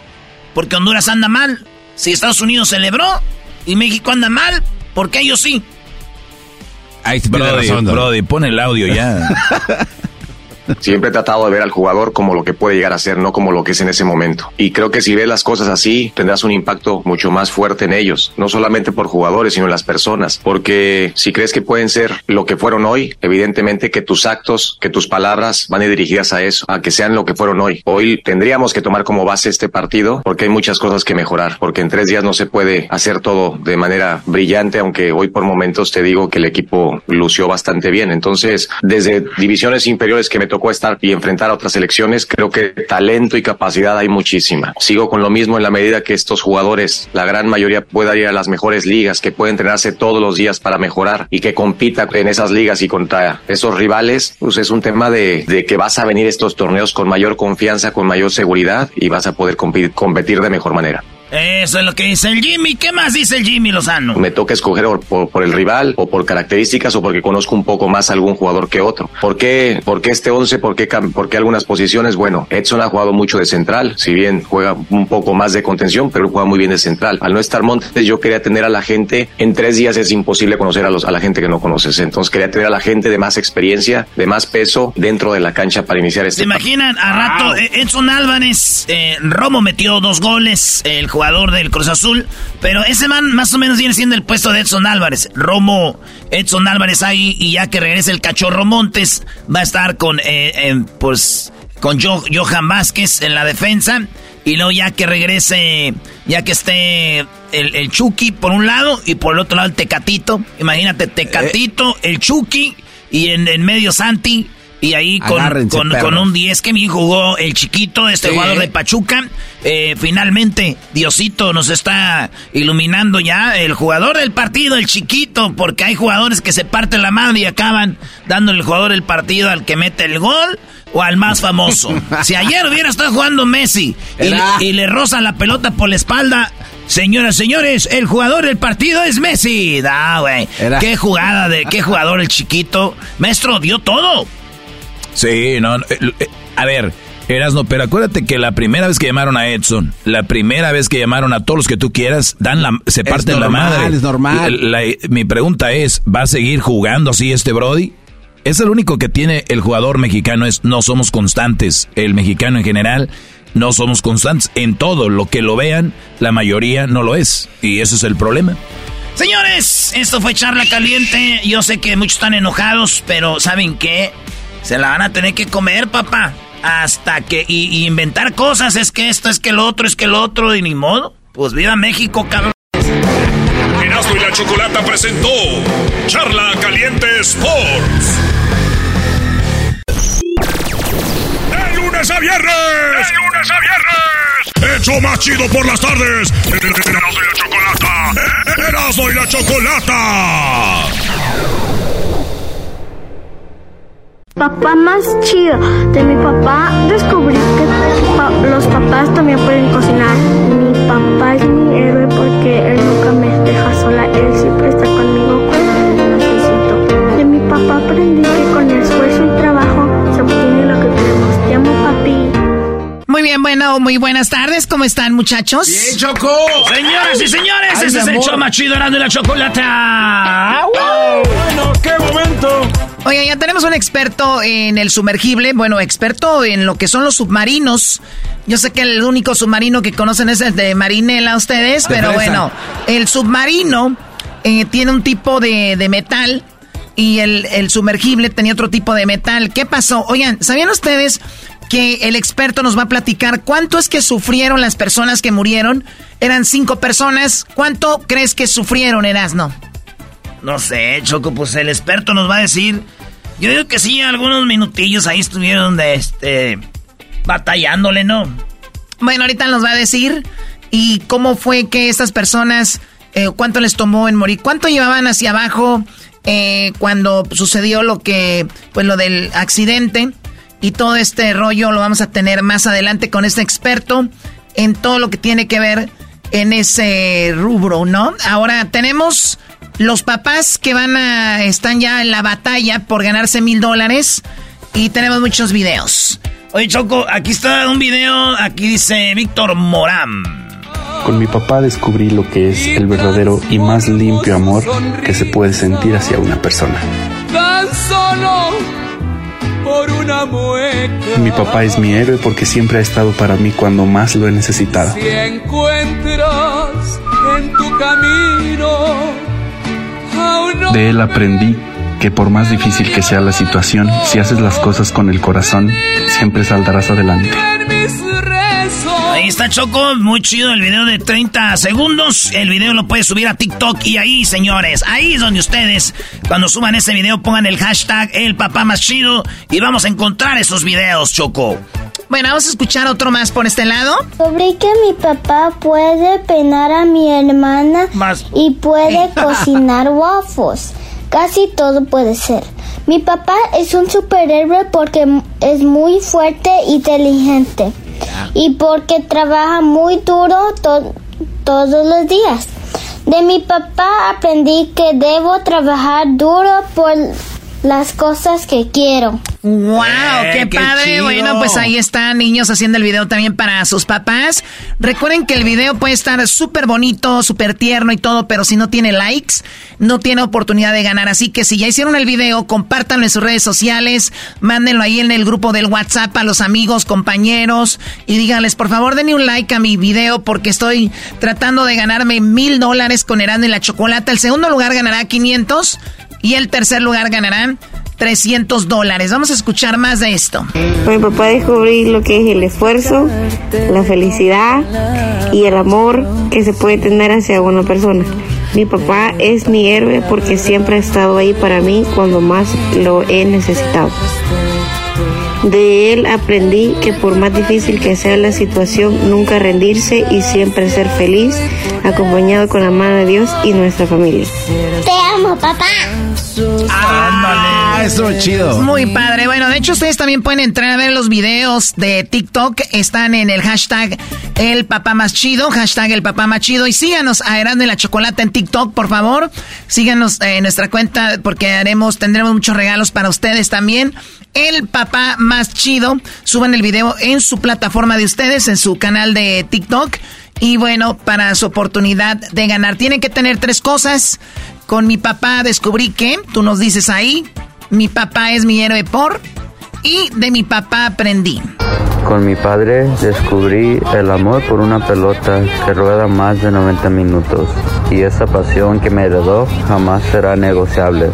Porque Honduras anda mal. Si Estados Unidos celebró y México anda mal, ¿por qué ellos sí? Ahí Brody, Brody, pon el audio ya. Siempre he tratado de ver al jugador como lo que puede llegar a ser, no como lo que es en ese momento. Y creo que si ves las cosas así, tendrás un impacto mucho más fuerte en ellos, no solamente por jugadores, sino en las personas. Porque si crees que pueden ser lo que fueron hoy, evidentemente que tus actos, que tus palabras van dirigidas a eso, a que sean lo que fueron hoy. Hoy tendríamos que tomar como base este partido porque hay muchas cosas que mejorar, porque en tres días no se puede hacer todo de manera brillante, aunque hoy por momentos te digo que el equipo lució bastante bien. Entonces, desde divisiones inferiores que me tocó estar y enfrentar a otras selecciones, creo que talento y capacidad hay muchísima. Sigo con lo mismo en la medida que estos jugadores, la gran mayoría pueda ir a las mejores ligas, que puede entrenarse todos los días para mejorar y que compita en esas ligas y contra esos rivales, pues es un tema de, de que vas a venir estos torneos con mayor confianza, con mayor seguridad y vas a poder competir de mejor manera. Eso es lo que dice el Jimmy. ¿Qué más dice el Jimmy Lozano? Me toca escoger por, el rival o por características o porque conozco un poco más a algún jugador que otro. ¿Por qué, por qué este 11? ¿Por qué, ¿Por qué algunas posiciones? Bueno, Edson ha jugado mucho de central, si bien juega un poco más de contención, pero juega muy bien de central. Al no estar Montes, yo quería tener a la gente, en tres días es imposible conocer a, los, a la gente que no conoces. Entonces quería tener a la gente de más experiencia, de más peso dentro de la cancha para iniciar este. ¿Se imaginan? A rato, eh, Edson Álvarez, eh, Romo metió dos goles, el jugador del Cruz Azul. Pero ese man más o menos viene siendo el puesto de Edson Álvarez. Romo, Edson Álvarez ahí y ya que regrese el cachorro Montes, va a estar con, eh, pues, con Johan Vázquez en la defensa. Y luego ya que regrese, ya que esté el, el, Chucky por un lado y por el otro lado el Tecatito. Imagínate, Tecatito, el Chucky y en, en medio Santi. Y ahí con, con, un 10 que mi jugó el chiquito, este jugador de Pachuca. Eh, finalmente, Diosito nos está iluminando ya. El jugador del partido, el chiquito, porque hay jugadores que se parten la madre y acaban dándole el jugador el partido al que mete el gol o al más famoso. si ayer hubiera estado jugando Messi y, le rozan la pelota por la espalda, Señoras, señores, el jugador del partido es Messi. Ah, güey. Qué jugada de qué jugador el chiquito. Maestro, dio todo. Sí, no, eh, eh, a ver, Erasno, pero acuérdate que la primera vez que llamaron a Edson, la primera vez que llamaron a todos los que tú quieras, dan la, se parten la madre. Es normal. mi pregunta es, ¿va a seguir jugando así este Brody? Es el único que tiene el jugador mexicano, es no somos constantes. El mexicano en general no somos constantes en todo. Lo que lo vean, la mayoría no lo es. Y ese es el problema. Señores, esto fue charla caliente. Yo sé que muchos están enojados, pero ¿saben qué? Se la van a tener que comer, papá. Hasta que. Y, inventar cosas. Es que esto, es que el otro, es que el otro. Y ni modo. Pues viva México, cabrón. Erasmo y la Chocolata presentó Charla Caliente Sports. ¡De lunes a viernes! ¡De lunes a viernes! ¡Hecho más chido por las tardes! ¡Erasmo y la Chocolata! ¡Erasmo y la Chocolata! Papá más chido. De mi papá descubrí que los papás también pueden cocinar. Mi papá es mi héroe porque él nunca me deja sola. Él siempre está conmigo cuando lo necesito. De mi papá aprendí que con esfuerzo y trabajo se obtiene lo que queremos. Te amo, papi. Muy bien, bueno, muy buenas tardes. ¿Cómo están, muchachos? Bien, Choco. Señoras y señores, este es el show más chido de la chocolata. Bueno, qué momento. Oye, ya tenemos un experto en el sumergible, bueno, experto en lo que son los submarinos. Yo sé que el único submarino que conocen es el de Marinela ustedes, pero bueno, el submarino eh, tiene un tipo de, metal y el, el, sumergible tenía otro tipo de metal. ¿Qué pasó? Oigan, ¿sabían ustedes que el experto nos va a platicar cuánto es que sufrieron las personas que murieron? Eran cinco personas. ¿Cuánto crees que sufrieron, Erasno? No sé, Choco, pues el experto nos va a decir. Yo digo que sí, algunos minutillos ahí estuvieron de este. batallándole, ¿no? Bueno, ahorita nos va a decir. ¿Y cómo fue que estas personas. Eh, cuánto les tomó en morir? ¿Cuánto llevaban hacia abajo eh, cuando sucedió lo que. pues lo del accidente? Y todo este rollo lo vamos a tener más adelante con este experto en todo lo que tiene que ver en ese rubro, ¿no? Ahora tenemos los papás que van a, están ya en la batalla por ganarse mil dólares y tenemos muchos videos. Oye, Choco, aquí está un video, aquí dice Víctor Morán. Con mi papá descubrí lo que es el verdadero y más limpio amor que se puede sentir hacia una persona. Tan solo por una mueca. Mi papá es mi héroe porque siempre ha estado para mí cuando más lo he necesitado. Si encuentras en tu camino de él aprendí que por más difícil que sea la situación, si haces las cosas con el corazón, siempre saldrás adelante. Está Choco, muy chido el video de 30 segundos. El video lo puedes subir a TikTok y ahí, señores, ahí es donde ustedes, cuando suban ese video, pongan el hashtag el papá más chido y vamos a encontrar esos videos, Choco. Bueno, vamos a escuchar otro más por este lado. Sobre que mi papá puede penar a mi hermana y puede cocinar waffles. Casi todo puede ser. Mi papá es un superhéroe porque es muy fuerte e inteligente. Y porque trabaja muy duro todos los días. De mi papá aprendí que debo trabajar duro por las cosas que quiero. ¡Wow! Eh, ¡Qué, padre! Bueno, pues ahí están niños haciendo el video también para sus papás. Recuerden que el video puede estar súper bonito, súper tierno y todo, pero si no tiene likes, no tiene oportunidad de ganar. Así que si ya hicieron el video, compártanlo en sus redes sociales, mándenlo ahí en el grupo del WhatsApp a los amigos, compañeros y díganles, por favor, denle un like a mi video porque estoy tratando de ganarme mil dólares con Herando y la Chocolata. El segundo lugar ganará 500 y el tercer lugar ganará 300 dólares. Vamos a escuchar más de esto. Mi papá descubrí lo que es el esfuerzo, la felicidad y el amor que se puede tener hacia una persona. Mi papá es mi héroe porque siempre ha estado ahí para mí cuando más lo he necesitado. De él aprendí que por más difícil que sea la situación, nunca rendirse y siempre ser feliz, acompañado con la mano de Dios y nuestra familia. Te amo, papá. Ah, eso es chido. Muy padre. Bueno, de hecho, ustedes también pueden entrar a ver los videos de TikTok. Están en el hashtag El Papá Más Chido, hashtag El Papá Más Chido. Y síganos a Erando la Chocolata en TikTok, por favor. Síganos en nuestra cuenta porque haremos, tendremos muchos regalos para ustedes también. El Papá Más Chido. Suban el video en su plataforma de ustedes, en su canal de TikTok. Y bueno, para su oportunidad de ganar, tienen que tener tres cosas. Con mi papá descubrí que, tú nos dices ahí, mi papá es mi héroe por, y de mi papá aprendí. Con mi padre descubrí el amor por una pelota que rueda más de 90 minutos y esa pasión que me heredó jamás será negociable.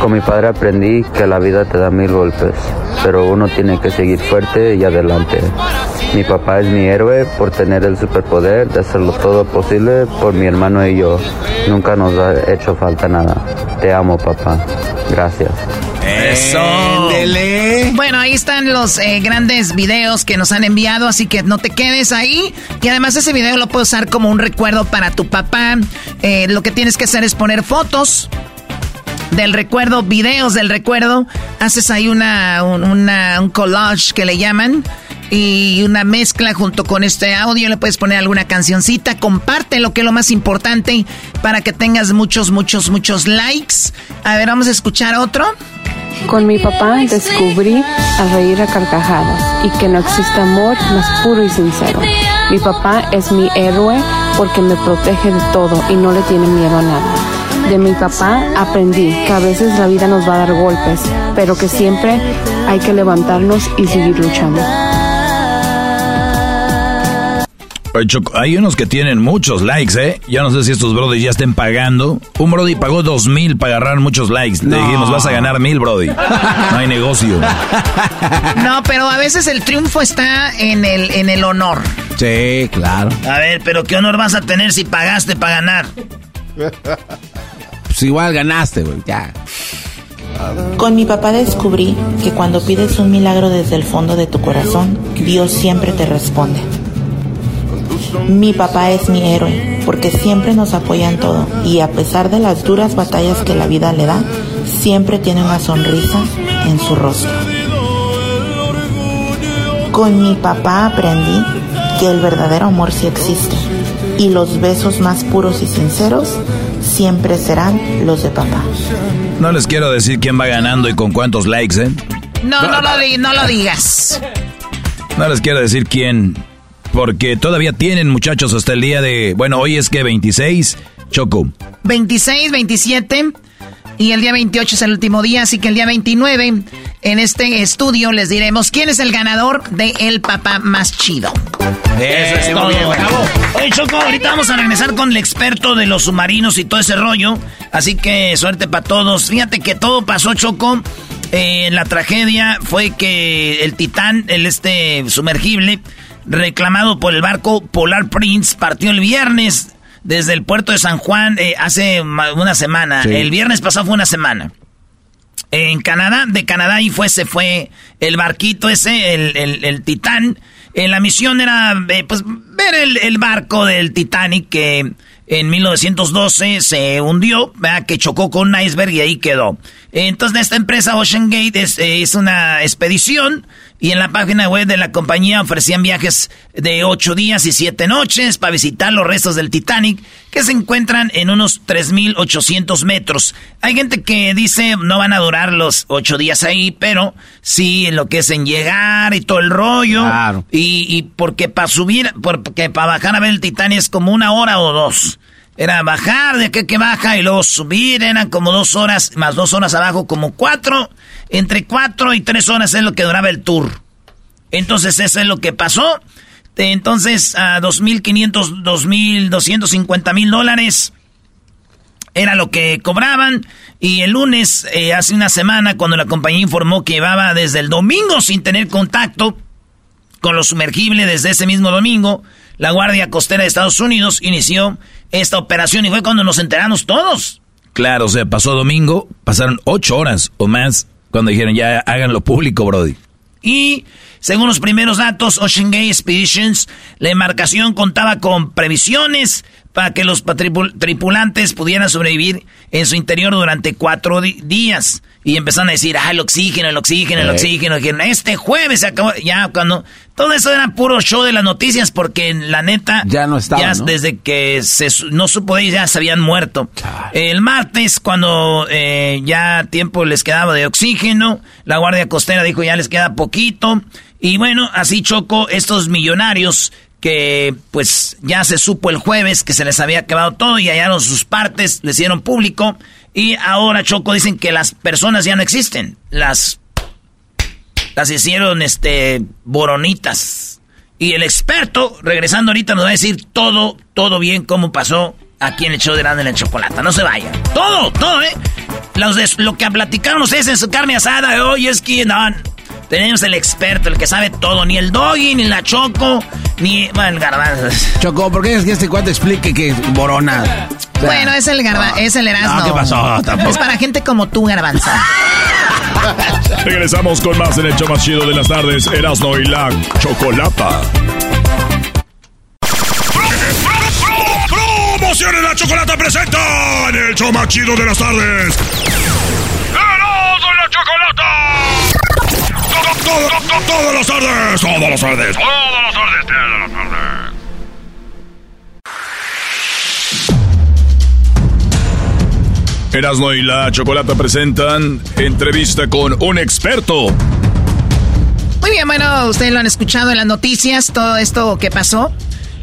Con mi padre aprendí que la vida te da mil golpes, pero uno tiene que seguir fuerte y adelante. Mi papá es mi héroe por tener el superpoder de hacerlo todo posible por mi hermano y yo. Nunca nos ha hecho falta nada. Te amo, papá. Gracias. Eso. Bueno, ahí están los eh, grandes videos que nos han enviado, así que no te quedes ahí. Y además ese video lo puedes usar como un recuerdo para tu papá. Eh, lo que tienes que hacer es poner fotos del recuerdo, videos del recuerdo. Haces ahí una, un collage que le llaman y una mezcla junto con este audio. Le puedes poner alguna cancioncita. Comparte lo que es lo más importante para que tengas muchos, muchos, muchos likes. A ver, vamos a escuchar otro. Con mi papá descubrí a reír a carcajadas y que no existe amor más puro y sincero. Mi papá es mi héroe porque me protege de todo y no le tiene miedo a nada. De mi papá aprendí que a veces la vida nos va a dar golpes, pero que siempre hay que levantarnos y seguir luchando. Hay unos que tienen muchos likes, ¿eh? Ya no sé si estos brody ya estén pagando. Un brody pagó dos mil para agarrar muchos likes. Le dijimos, vas a ganar mil, brody. No hay negocio. No, pero a veces el triunfo está en el, en el honor. Sí, claro. A ver, pero ¿qué honor vas a tener si pagaste para ganar? Pues igual ganaste, güey, ya. Con mi papá descubrí que cuando pides un milagro desde el fondo de tu corazón, Dios siempre te responde. Mi papá es mi héroe porque siempre nos apoya en todo y a pesar de las duras batallas que la vida le da, siempre tiene una sonrisa en su rostro. Con mi papá aprendí que el verdadero amor sí existe y los besos más puros y sinceros siempre serán los de papá. No les quiero decir quién va ganando y con cuántos likes, ¿eh? No, no, lo, no lo digas. No les quiero decir quién porque todavía tienen muchachos hasta el día de, bueno, hoy es que 26, Choco. 26, 27 y el día 28 es el último día, así que el día 29 en este estudio les diremos quién es el ganador de El Papá Más Chido. Eso es todo. Oye, Choco, ahorita vamos a regresar con el experto de los submarinos y todo ese rollo. Así que suerte para todos. Fíjate que todo pasó, Choco. Eh, la tragedia fue que el Titán, el este sumergible, reclamado por el barco Polar Prince, partió el viernes desde el puerto de San Juan eh, hace una semana. El viernes pasado fue una semana. En Canadá, de Canadá y fue, se fue el barquito ese, el, el, Titán. Eh, la misión era eh, pues, ver el, barco del Titanic que en 1912 se hundió, que chocó con un iceberg y ahí quedó. Entonces esta empresa Ocean Gate es, es una expedición y en la página web de la compañía ofrecían viajes de ocho días y siete noches para visitar los restos del Titanic que se encuentran en unos 3.800 metros. Hay gente que dice no van a durar los ocho días ahí, pero sí en lo que es en llegar y todo el rollo. Y, y porque para subir, porque para bajar a ver el Titanic es como una hora o dos. Era bajar de que que baja y luego subir, eran como dos horas, más dos horas abajo, como cuatro, entre cuatro y tres horas es lo que duraba el tour. Entonces eso es lo que pasó. Entonces a 2.500, 2.250 mil dólares era lo que cobraban. Y el lunes, eh, hace una semana, cuando la compañía informó que llevaba desde el domingo sin tener contacto con los sumergibles desde ese mismo domingo, la Guardia Costera de Estados Unidos inició esta operación y fue cuando nos enteramos todos. Claro, o sea, pasó domingo, pasaron ocho horas o más cuando dijeron ya háganlo público, Brody. Y según los primeros datos, Ocean Gate Expeditions, la embarcación contaba con previsiones para que los tripulantes pudieran sobrevivir en su interior durante cuatro días. Y empezaron a decir, ah, el oxígeno, el oxígeno, el oxígeno. Este jueves se acabó. Ya, cuando. Todo eso era puro show de las noticias porque la neta. Ya no estaba. Ya desde que se, no supo de ellos, ya se habían muerto. El martes, cuando eh, ya tiempo les quedaba de oxígeno, la Guardia Costera dijo ya les queda poquito. Y bueno, así chocó estos millonarios que pues ya se supo el jueves que se les había acabado todo y hallaron sus partes, les hicieron público y ahora Choco dicen que las personas ya no existen, las las hicieron este boronitas. Y el experto, regresando ahorita, nos va a decir todo, todo bien cómo pasó aquí en el show de Grande en el Chocolata. No se vaya. Todo, todo, ¿eh? Los lo que platicaron ustedes en su carne asada de hoy es que tenemos el experto, el que sabe todo. Ni el doggy, ni la choco, ni. Bueno, el garbanzo. Choco, ¿por qué es que este cuate explique que borona? bueno, es el garbanzo, es el erasmo. ¿qué pasó? Es para gente como tú, garbanzo. Regresamos con más en el show más chido de las tardes, Erasmo y la Chocolata. Promociones la Chocolata presenta en el show más chido de las tardes. ¡Erasmo y la Chocolata! Todas las tardes, todas las tardes, todas las tardes, todas las tardes. Erasmo y la Chocolata presentan entrevista con un experto. Muy bien, bueno, ustedes lo han escuchado en las noticias, todo esto que pasó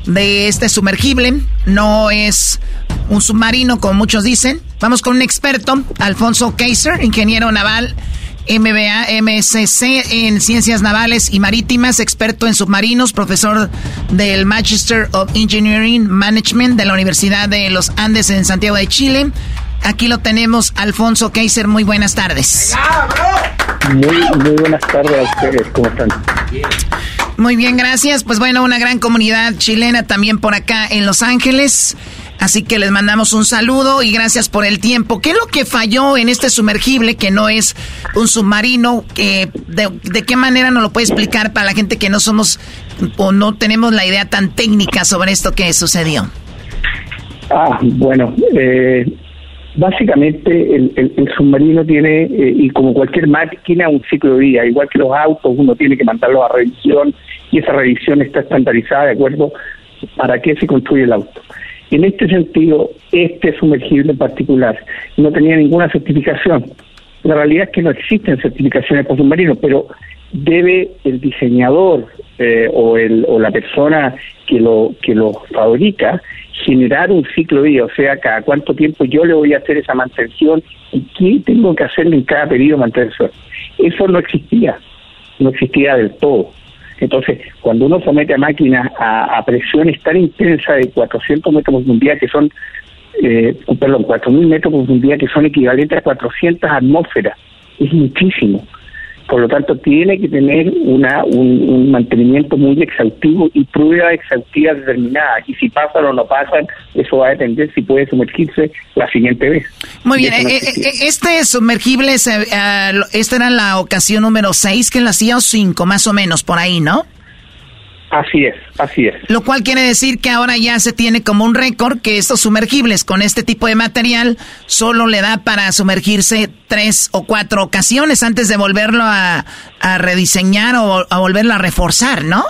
de este sumergible. No es un submarino, como muchos dicen. Vamos con un experto, Alfonso Kaiser, ingeniero naval MBA, MSC en Ciencias Navales y Marítimas, experto en submarinos, profesor del Magister of Engineering Management de la Universidad de los Andes en Santiago de Chile. Aquí lo tenemos, Alfonso Kaiser. Muy buenas tardes. Muy, muy buenas tardes a ustedes. ¿Cómo están? Muy bien, gracias. Pues bueno, una gran comunidad chilena también por acá en Los Ángeles. Así que les mandamos un saludo y gracias por el tiempo. ¿Qué es lo que falló en este sumergible que no es un submarino? De, qué manera nos lo puede explicar para la gente que no somos o no tenemos la idea tan técnica sobre esto que sucedió? Ah, bueno, eh, básicamente el, submarino tiene, eh, y como cualquier máquina, un ciclo de vida. Igual que los autos, uno tiene que mandarlos a revisión y esa revisión está estandarizada de acuerdo para qué se construye el auto. En este sentido, este sumergible en particular no tenía ninguna certificación. La realidad es que no existen certificaciones para submarinos, pero debe el diseñador eh, o, el, o la persona que lo, que lo fabrica generar un ciclo de vida, o sea, cada cuánto tiempo yo le voy a hacer esa mantención y qué tengo que hacerle en cada periodo de mantención. Eso no existía, no existía del todo. Entonces, cuando uno somete a máquinas a, presiones tan intensas de 400 metros por día, que son, eh, perdón, 4.000 metros por día, que son equivalentes a 400 atmósferas, es muchísimo. Por lo tanto, tiene que tener una, un, mantenimiento muy exhaustivo y pruebas exhaustivas determinadas. Y si pasan o no pasan, eso va a depender si puede sumergirse la siguiente vez. Muy bien, eh, eh, este sumergible, esta era la ocasión número 6 que lo hacía o 5, más o menos, por ahí, ¿no? Así es, así es. Lo cual quiere decir que ahora ya se tiene como un récord que estos sumergibles con este tipo de material solo le da para sumergirse tres o cuatro ocasiones antes de volverlo a, rediseñar o a volverlo a reforzar, ¿no?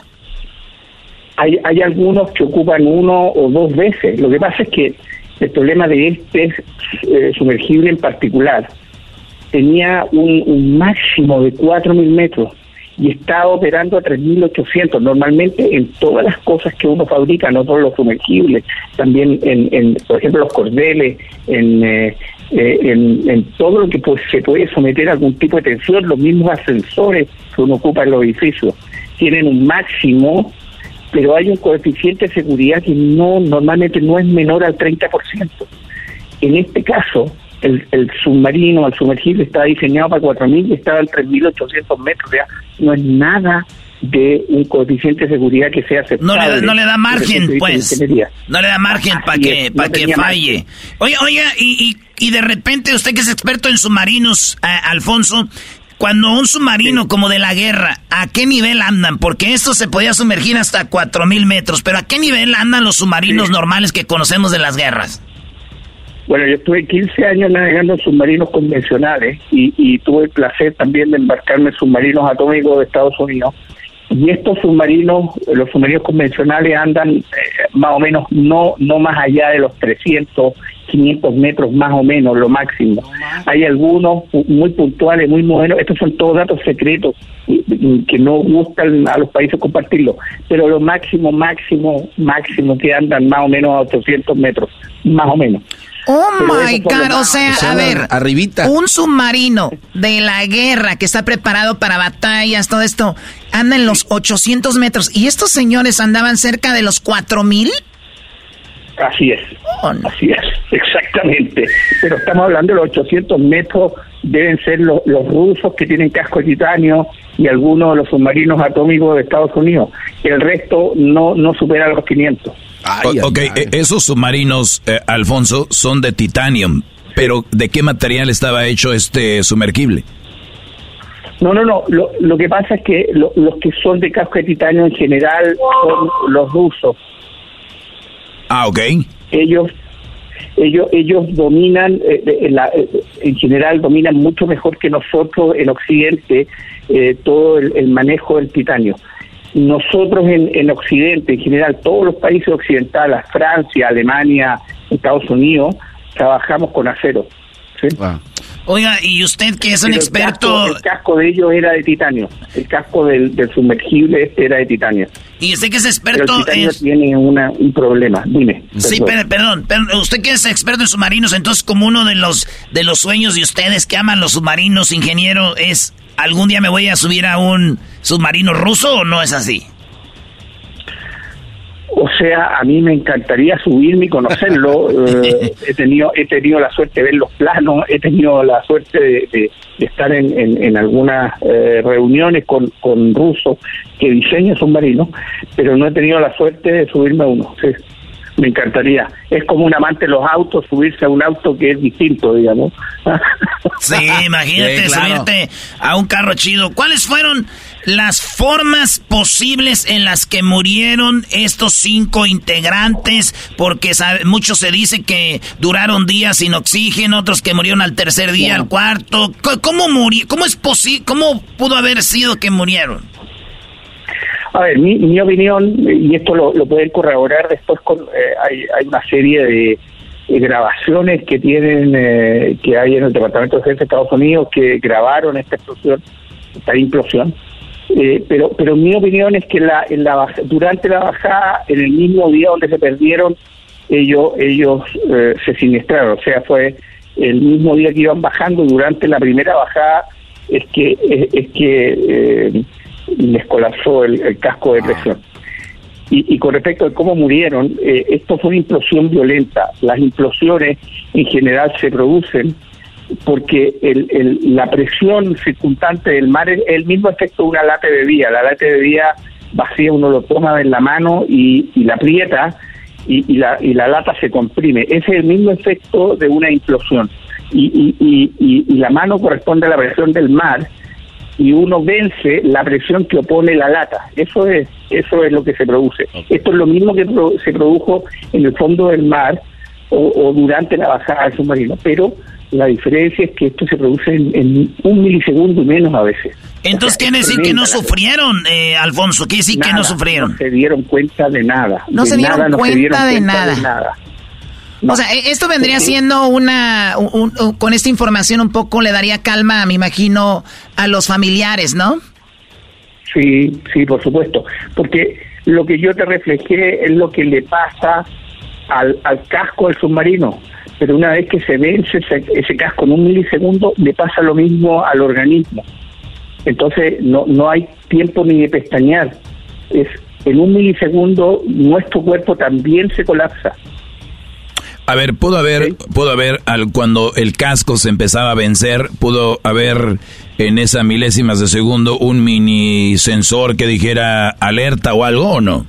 Hay, hay algunos que ocupan uno o dos veces. Lo que pasa es que el problema de este eh, sumergible en particular tenía un, un máximo de 4.000 metros y está operando a 3.800. Normalmente en todas las cosas que uno fabrica, no todos los sumergibles, también en, por ejemplo, los cordeles, en, eh, eh, en, todo lo que pues, se puede someter a algún tipo de tensión, los mismos ascensores que uno ocupa en los edificios tienen un máximo, pero hay un coeficiente de seguridad que no normalmente no es menor al 30%. En este caso, el, submarino, el sumergible está diseñado para 4.000 y estaba en 3.800 metros, ya no es nada de un coeficiente de seguridad que sea aceptable. No le, no le da margen, pues. No le da margen para que, para que falle. Oiga, oiga, y, y, de repente usted que es experto en submarinos, eh, Alfonso, cuando un submarino como de la guerra, ¿a qué nivel andan? Porque esto se podía sumergir hasta 4.000 metros, pero ¿a qué nivel andan los submarinos normales que conocemos de las guerras? Bueno, yo estuve 15 años navegando en submarinos convencionales y, tuve el placer también de embarcarme en submarinos atómicos de Estados Unidos. Y estos submarinos, los submarinos convencionales andan eh, más o menos no no más allá de los 300, 500 metros más o menos, lo máximo. Hay algunos muy puntuales, muy modernos, estos son todos datos secretos que no gustan a los países compartirlo, pero lo máximo, máximo, máximo que andan más o menos a 800 metros, más o menos. Oh my God, o sea, a ver, arribita. un submarino de la guerra que está preparado para batallas, todo esto, anda en los 800 metros y estos señores andaban cerca de los 4000. Así es, oh, así es, exactamente. Pero estamos hablando de los 800 metros, deben ser los, rusos que tienen casco de titanio y algunos de los submarinos atómicos de Estados Unidos. El resto no, no supera los 500 ok, e, esos submarinos, eh, Alfonso, son de titanium, pero ¿de qué material estaba hecho este sumergible? No, no, no. Lo, lo que pasa es que los que son de casco de titanio en general son los rusos. Ah, ok. Ellos, ellos, ellos dominan, eh, eh, en general dominan mucho mejor que nosotros en Occidente todo el manejo del titanio nosotros en, en, Occidente, en general, todos los países occidentales, Francia, Alemania, Estados Unidos, trabajamos con acero. Oiga, y usted que es un experto... El casco, de ellos era de titanio, el casco del, sumergible este era de titanio. Y usted que es experto... Pero el titanio tiene una, un problema, dime. Sí, perdón, perdón, usted que es experto en submarinos, entonces como uno de los, de los sueños de ustedes que aman los submarinos, ingeniero, es algún día me voy a subir a un submarino ruso o no es así? O sea, a mí me encantaría subirme y conocerlo. Eh, he tenido he tenido la suerte de ver los planos, he tenido la suerte de, estar en, en, algunas eh, reuniones con, con rusos que diseñan submarinos, pero no he tenido la suerte de subirme a uno. Sí me encantaría. Es como un amante de los autos, subirse a un auto que es distinto, digamos. Sí, imagínate subirte a un carro chido. ¿Cuáles fueron las formas posibles en las que murieron estos cinco integrantes? Porque muchos se dice que duraron días sin oxígeno, otros que murieron al tercer día, al cuarto. ¿Cómo murió? ¿Cómo es posible? ¿Cómo pudo haber sido que murieron? A ver, mi, mi opinión, y esto lo, pueden corroborar después, con, eh, hay, hay una serie de, grabaciones que tienen, eh, que hay en el Departamento de Defensa de Estados Unidos que grabaron esta explosión, esta implosión. Eh, pero, pero mi opinión es que la, en la, durante la bajada, en el mismo día donde se perdieron, ellos, ellos se siniestraron. O sea, fue el mismo día que iban bajando, durante la primera bajada, es que, es, que les colapsó el, casco de ah. presión. Y, con respecto a cómo murieron, eh, esto fue una implosión violenta. Las implosiones en general se producen porque el, la presión circundante del mar es el mismo efecto de una lata de bebida. La lata de bebida vacía uno lo toma en la mano y, la aprieta y, la, y la lata se comprime. Ese es el mismo efecto de una implosión. Y, y la mano corresponde a la presión del mar y uno vence la presión que opone la lata. Eso es, eso es lo que se produce. Esto es lo mismo que se produjo en el fondo del mar o, durante la bajada del submarino, pero la diferencia es que esto se produce en, un milisegundo y menos a veces. Entonces quiere decir que no sufrieron, eh, Alfonso, quiere decir que no sufrieron. No se dieron cuenta de nada. No, se, dieron cuenta de nada. O sea, e-, esto vendría siendo una, con esta información un poco le daría calma, me imagino, a los familiares, ¿no? Sí, sí, por supuesto, porque lo que yo te reflejé es lo que le pasa al, casco del submarino, pero una vez que se vence ese, casco en un milisegundo, le pasa lo mismo al organismo. Entonces no, no hay tiempo ni de pestañear. Es en un milisegundo nuestro cuerpo también se colapsa. A ver, pudo haber, pudo haber, al, cuando el casco se empezaba a vencer, pudo haber en esas milésimas de segundo un mini sensor que dijera alerta o algo, ¿o no?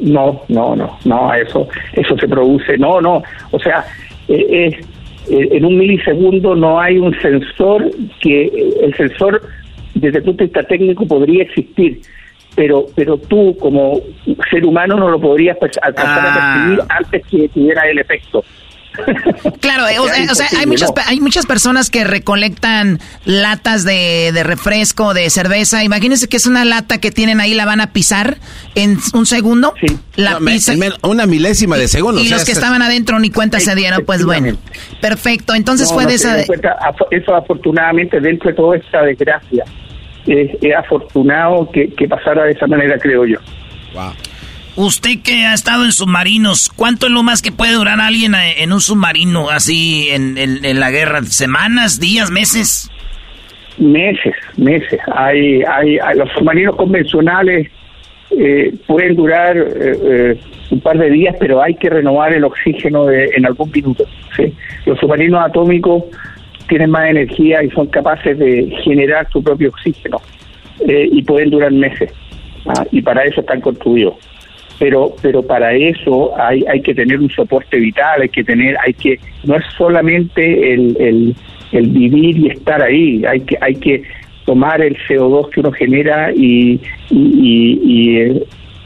No, no, no, no, eso, eso se produce, no, no, o sea, eh, eh, en un milisegundo no hay un sensor que, el sensor desde el punto de vista técnico podría existir, pero pero tú como ser humano no lo podrías alcanzar a ah. percibir antes que tuviera el efecto. Claro, o, sea, hay muchas, hay muchas personas que recolectan latas de, de, refresco, de cerveza. Imagínense que es una lata que tienen ahí, la van a pisar en un segundo. La una milésima de segundo. Y los que estaban adentro ni cuenta se dieron. Pues bueno, perfecto. Entonces fue de esa. eso afortunadamente dentro de toda esta desgracia es, afortunado que, pasara de esa manera, creo yo. Usted que ha estado en submarinos, ¿cuánto es lo más que puede durar alguien eh, en un submarino así en, en, la guerra? ¿Semanas, días, meses? Meses, meses. Hay, hay, los submarinos convencionales eh, pueden durar eh, un par de días, pero hay que renovar el oxígeno en algún minuto. ¿sí? Los submarinos atómicos tienen más energía y son capaces de generar su propio oxígeno eh, y pueden durar meses. ¿ah? Y para eso están construidos. Pero, pero para eso hay, hay que tener un soporte vital, hay que tener, hay que, no es solamente el, el, vivir y estar ahí, hay que, hay que tomar el CO2 que uno genera y, y, y, eh,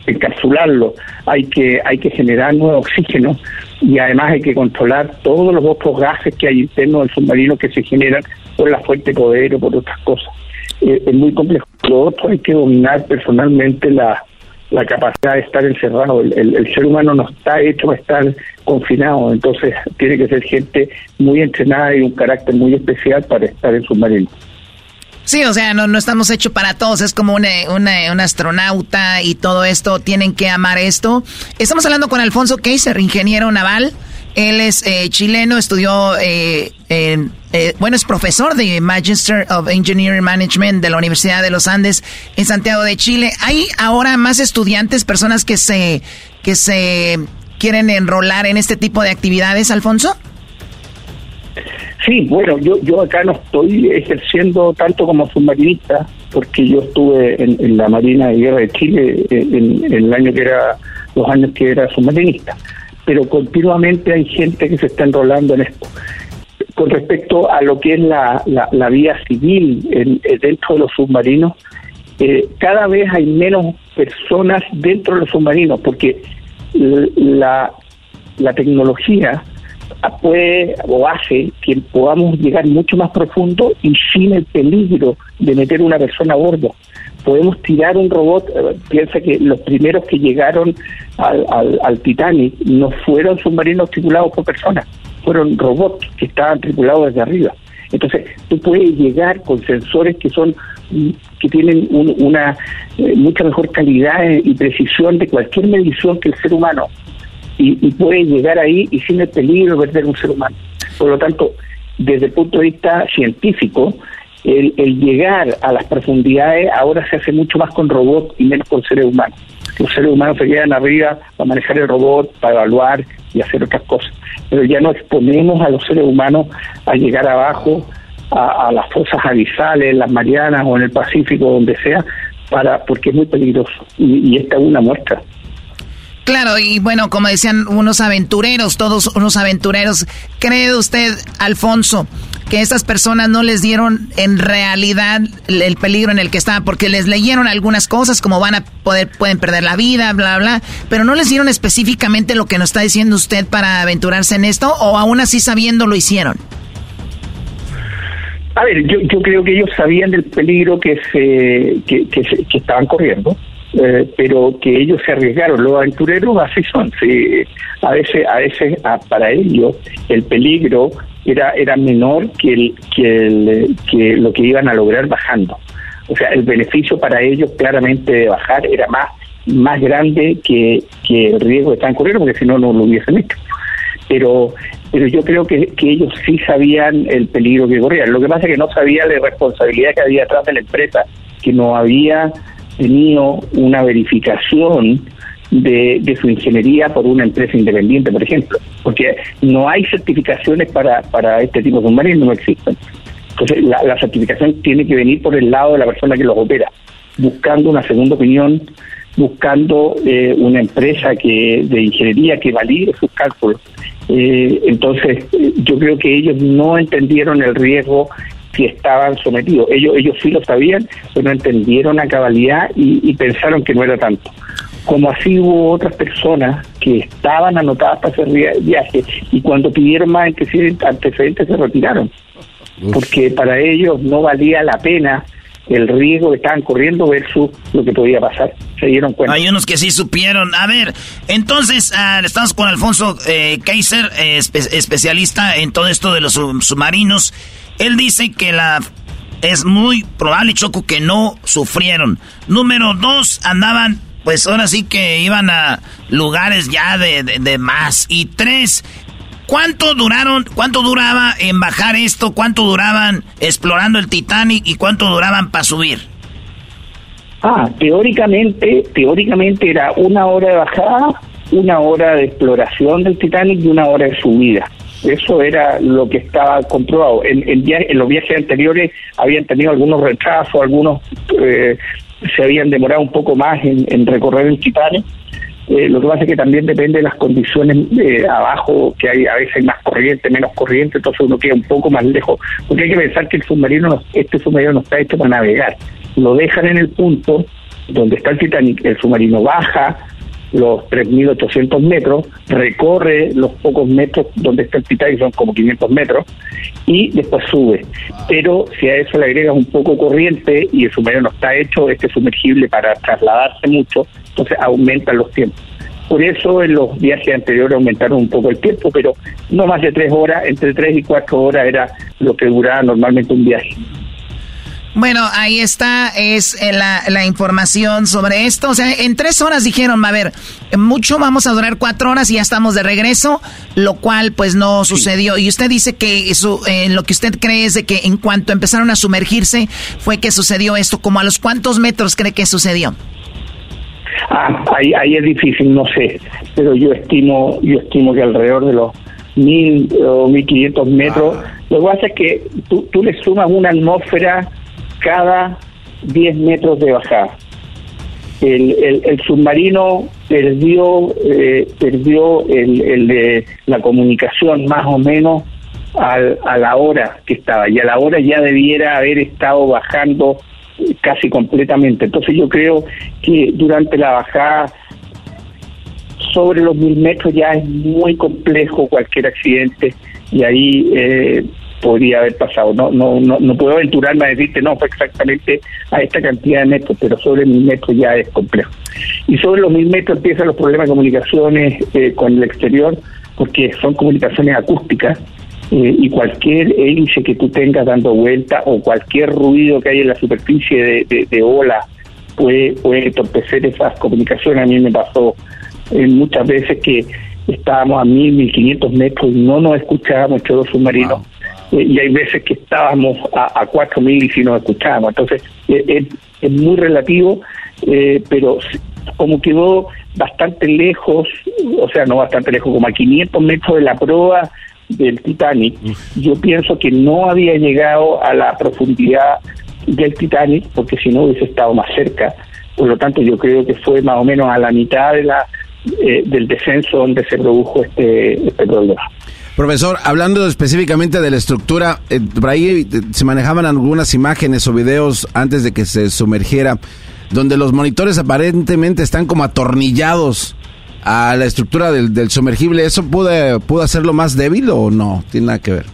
encapsularlo, hay que, hay que generar nuevo oxígeno y además hay que controlar todos los otros gases que hay internos del submarino que se generan por la fuente de poder o por otras cosas. Eh, es muy complejo. Lo otro hay que dominar personalmente la, la capacidad de estar encerrado. El, ser humano no está hecho para estar confinado, entonces tiene que ser gente muy entrenada y un carácter muy especial para estar en submarino. Sí, o sea, no, no estamos hechos para todos, es como un astronauta y todo esto, tienen que amar esto. Estamos hablando con Alfonso Keiser, ingeniero naval. Él es eh, chileno, estudió, eh, eh, bueno, es profesor de Magister of Engineering Management de la Universidad de los Andes en Santiago de Chile. ¿Hay ahora más estudiantes, personas que se, que se quieren enrolar en este tipo de actividades, Alfonso? Sí, bueno, yo, yo acá no estoy ejerciendo tanto como submarinista, porque yo estuve en, la Marina de Guerra de Chile eh, en, el año que era, los años que era submarinista, pero continuamente hay gente que se está enrolando en esto. Con respecto a lo que es la, la, vía civil eh, dentro de los submarinos, eh, cada vez hay menos personas dentro de los submarinos, porque la, la tecnología puede o hace que podamos llegar mucho más profundo y sin el peligro de meter una persona a bordo. Podemos tirar un robot, eh, piensa que los primeros que llegaron al, Titanic no fueron submarinos tripulados por personas, fueron robots que estaban tripulados desde arriba. Entonces, tú puedes llegar con sensores que son que tienen una eh, mucha mejor calidad y precisión de cualquier medición que el ser humano y, puede llegar ahí y sin el peligro de perder un ser humano. Por lo tanto, desde el punto de vista científico, el, llegar a las profundidades ahora se hace mucho más con robots y menos con seres humanos. Los seres humanos se quedan arriba para manejar el robot, para evaluar y hacer otras cosas. Pero ya no exponemos a los seres humanos a llegar abajo, a, las fosas abisales, en las Marianas o en el Pacífico, donde sea, para porque es muy peligroso. Y, y esta es una muestra. Claro, y bueno, como decían unos aventureros, todos unos aventureros, ¿cree usted, Alfonso, que estas personas no les dieron en realidad el peligro en el que estaban, porque les leyeron algunas cosas como van a poder, pueden perder la vida, bla, bla, pero no les dieron específicamente lo que nos está diciendo usted para aventurarse en esto, o aún así sabiendo lo hicieron. A ver, yo, yo creo que ellos sabían del peligro que se que, que, que estaban corriendo, eh, pero que ellos se arriesgaron. Los aventureros así son. Sí, a veces, a veces para ellos el peligro era era menor que el, que que lo que iban a lograr bajando. O sea, el beneficio para ellos claramente de bajar era más más grande que, que el riesgo de estar corriendo, porque si no, no lo hubiesen hecho pero pero yo creo que, que, ellos sí sabían el peligro que corrían. Lo que pasa es que no sabían la responsabilidad que había atrás de la empresa, que no había tenido una verificación de, su ingeniería por una empresa independiente, por ejemplo, porque no hay certificaciones para, para este tipo de submarinos, no existen. Entonces, la, certificación tiene que venir por el lado de la persona que los opera, buscando una segunda opinión, buscando eh, una empresa que de ingeniería que valide sus cálculos. Eh, entonces, yo creo que ellos no entendieron el riesgo que estaban sometidos. Ellos, ellos sí lo sabían, pero no entendieron la cabalidad y, pensaron que no era tanto. Como así hubo otras personas que estaban anotadas para hacer viaje y cuando pidieron más antecedentes se retiraron, porque para ellos no valía la pena el riesgo que estaban corriendo versus lo que podía pasar. Se dieron cuenta. Hay unos que sí supieron. A ver, entonces ah, estamos con Alfonso eh, Kaiser, eh, especialista en todo esto de los submarinos. Él dice que la es muy probable, Choco, que no sufrieron. Número dos, andaban, pues ahora sí que iban a lugares ya de, de más. Y tres, ¿Cuánto duraron, cuánto duraba en bajar esto? ¿Cuánto duraban explorando el Titanic y cuánto duraban para subir? Ah, teóricamente, teóricamente era una hora de bajada, una hora de exploración del Titanic y una hora de subida. Eso era lo que estaba comprobado. En, los viajes anteriores habían tenido algunos retrasos, algunos eh, se habían demorado un poco más en, recorrer el Titanic eh, lo que pasa es que también depende de las condiciones de abajo, que hay a veces más corriente, menos corriente, entonces uno queda un poco más lejos, porque hay que pensar que el submarino, este submarino no está hecho para navegar. Lo dejan en el punto donde está el Titanic, el submarino baja los 3.800 metros, recorre los pocos metros donde está el Titanic, son como 500 metros, y después sube. Pero si a eso le agregas un poco corriente y el submarino no está hecho, este sumergible para trasladarse mucho, entonces aumentan los tiempos. Por eso en los viajes anteriores aumentaron un poco el tiempo, pero no más de tres horas, entre tres y cuatro horas era lo que duraba normalmente un viaje. Bueno, ahí está, es eh, la, la, información sobre esto. O sea, en tres horas dijeron, a ver, mucho vamos a durar cuatro horas y ya estamos de regreso, lo cual pues no sucedió. Y usted dice que eso, eh, lo que usted cree es de que en cuanto empezaron a sumergirse fue que sucedió esto. ¿Como a los cuántos metros cree que sucedió? Ah, ahí, ahí es difícil, no sé, pero yo estimo, yo estimo que alrededor de los mil o mil quinientos metros. Ah. Lo que pasa es que tú, tú le sumas una atmósfera cada 10 metros de bajada. El, el, submarino perdió eh, perdió el, el de la comunicación más o menos al, a la hora que estaba y a la hora ya debiera haber estado bajando casi completamente. Entonces yo creo que durante la bajada sobre los mil metros ya es muy complejo cualquier accidente y ahí eh, podría haber pasado. No, no, no, no puedo aventurarme a decirte, no, fue exactamente a esta cantidad de metros, pero sobre mil metros ya es complejo. Y sobre los mil metros empiezan los problemas de comunicaciones eh, con el exterior, porque son comunicaciones acústicas. Eh, y cualquier hélice que tú tengas dando vuelta o cualquier ruido que hay en la superficie de, de, ola puede, puede entorpecer esas comunicaciones. A mí me pasó eh, muchas veces que estábamos a mil, mil quinientos metros y no nos escuchábamos todos submarinos eh, y hay veces que estábamos a, a 4.000 y si nos escuchábamos. Entonces, eh, es, muy relativo, eh, pero como quedó bastante lejos, o sea, no bastante lejos, como a 500 metros de la proa del Titanic, yo pienso que no había llegado a la profundidad del Titanic, porque si no hubiese estado más cerca. Por lo tanto, yo creo que fue más o menos a la mitad de la del descenso donde se produjo este, este problema. Profesor, hablando específicamente de la estructura, eh, por ahí eh, se manejaban algunas imágenes o videos antes de que se sumergiera, donde los monitores aparentemente están como atornillados a la estructura del, sumergible. ¿Eso pudo, pudo hacerlo más débil o no? Tiene nada que ver.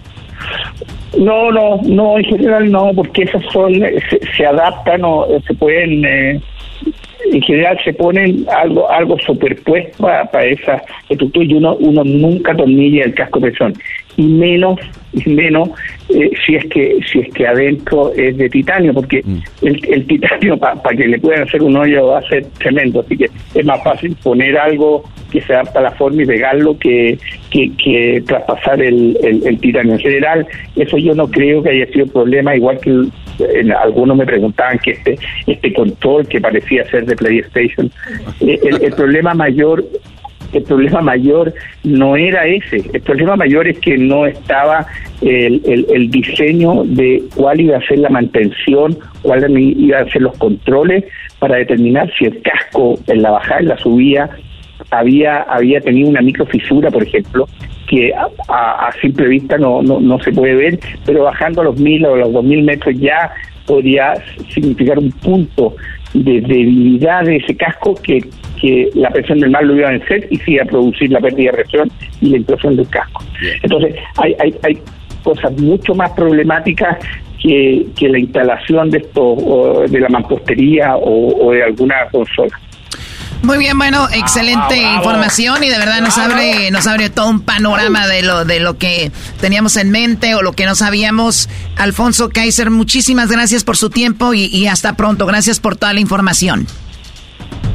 No, no, no, en general no, porque esas son, se, se adaptan o eh, se pueden, eh, en general se ponen algo algo superpuesto para esa estructura y uno, uno nunca tornilla el casco de presión y menos y menos eh, si es que si es que adentro es de titanio porque el, el titanio para que le puedan hacer un hoyo va a ser tremendo. Así que es más fácil poner algo que se adapta a la forma y pegarlo que, que, que traspasar el, el, el titanio. En general eso yo no creo que haya sido problema igual que en- algunos me preguntaban que este este control que parecía ser de PlayStation eh, el, el problema mayor el problema mayor no era ese. El problema mayor es que no estaba el, el- diseño de cuál iba a ser la mantención, cuáles iban a ser los controles para determinar si el casco en la bajada y la subida había había tenido una microfisura, por ejemplo, que a, a- a simple vista no, no, no se puede ver, pero bajando a los mil o los dos mil metros ya podría significar un punto de debilidad de ese casco que, que la presión del mar lo iba a vencer y sí a producir la pérdida de presión y la implosión del casco. Entonces, hay, hay, hay cosas mucho más problemáticas que, que la instalación de esto, o de la mampostería o, o de alguna consola. Muy bien, bueno, excelente información y de verdad nos abre, nos abre todo un panorama de lo, de lo que teníamos en mente o lo que no sabíamos. Alfonso Kaiser, muchísimas gracias por su tiempo y, y hasta pronto. Gracias por toda la información.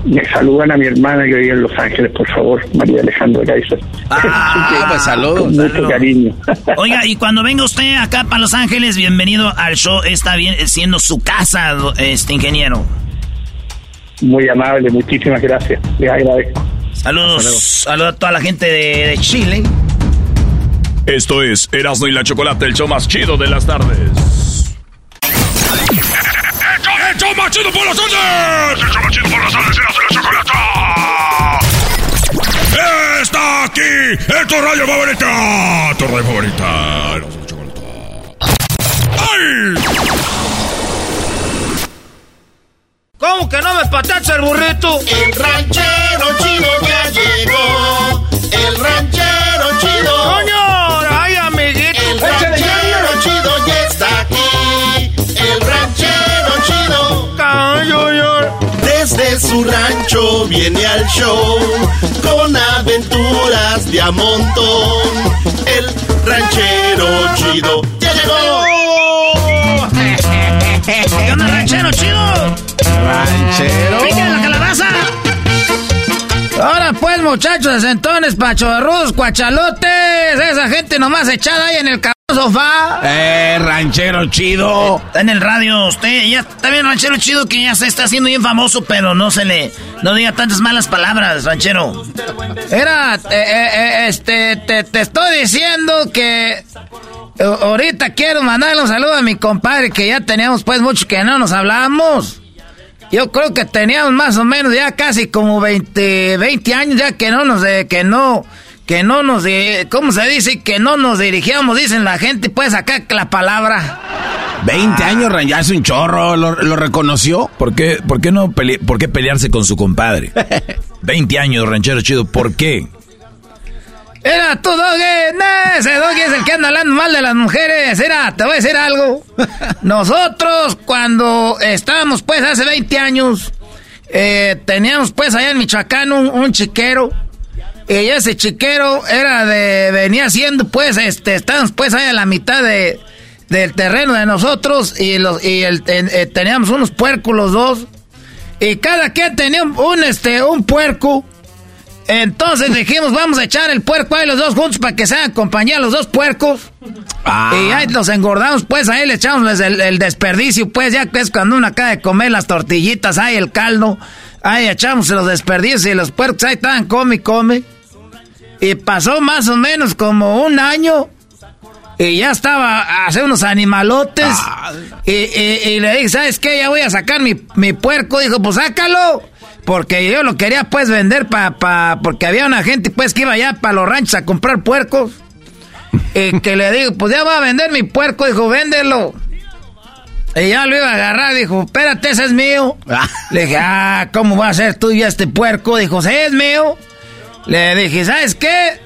Me saludan a mi hermana que vive en Los Ángeles, por favor, María Alejandra Kaiser. Ah, pues saludos. Con mucho cariño. Oiga, y cuando venga usted acá para Los Ángeles, bienvenido al show. Está bien siendo su casa, este ingeniero. Muy amable, muchísimas gracias. Les agradezco. Saludos, saludos a toda la gente de, de Chile. Esto es Erasmo y la Chocolate, el show más chido de las tardes. ¡El show más chido por las tardes! ¡El show más chido por las tardes! ¡Erasmo y la chocolata! ¡Está aquí! ¡Es tu radio favorita! ¡Tu radio favorita! Erasmo y la chocolata. ¡Ay! ¿Cómo que no me patacha el burrito? El ranchero chido ya llegó. El ranchero chido. ¡Coño! ¡Ay, amiguito! El ranchero chido ya está aquí. El ranchero chido. Desde su rancho viene al show con aventuras de a montón. El ranchero chido ya llegó. ¿Qué onda, ranchero chido? Ranchero. ¡Pica la calabaza! Ahora pues, muchachos de centones, pachorrudos, cuachalotes, esa gente nomás echada ahí en el sofá. Eh, ranchero chido. Está en el radio usted, ya está bien ranchero chido que ya se está haciendo bien famoso, pero no se le, no diga tantas malas palabras, ranchero. Era, eh, eh, eh, este, te, te estoy diciendo que eh, ahorita quiero mandarle un saludo a mi compadre que ya teníamos pues mucho que no nos hablábamos. Yo creo que teníamos más o menos ya casi como 20, 20 años ya que no nos, eh, que no, que no nos, eh, ¿cómo se dice? Que no nos dirigíamos, dicen la gente, pues acá la palabra. 20 años, Ran- ya es un chorro, lo, lo reconoció. ¿Por qué, por, qué no pele- por qué pelearse con su compadre? 20 años, ranchero chido, ¿por qué? Era tú, Doggy. No, ese Doggy es el que anda hablando mal de las mujeres. Era, te voy a decir algo. Nosotros, cuando estábamos, pues, hace 20 años, eh, teníamos, pues, allá en Michoacán un, un chiquero. Y ese chiquero era de, venía siendo, pues, este, estábamos, pues, ahí a la mitad de, del terreno de nosotros. Y, los, y el, en- eh, teníamos unos puercos los dos. Y cada quien tenía un, un, este, un puerco. Entonces dijimos, vamos a echar el puerco ahí los dos juntos para que se hagan compañía los dos puercos. Y ahí los engordamos, pues ahí le echamos el, el desperdicio, pues ya que es cuando uno acaba de comer las tortillitas, ahí el caldo, ahí echamos los desperdicios y los puercos ahí estaban come y come. Y pasó más o menos como un año y ya estaba hace unos animalotes. Y, y- y le dije, ¿sabes qué? Ya voy a sacar mi, mi puerco. Dijo, pues sácalo. Porque yo lo quería pues vender para... Pa, porque había una gente pues que iba allá para los ranchos a comprar puercos. Y que le digo, pues ya va a vender mi puerco. Dijo, véndelo. Y ya lo iba a agarrar. Dijo, espérate, ese es mío. Le dije, ah, ¿cómo va a ser tuyo este puerco? Dijo, sí, es mío. Le dije, ¿sabes qué?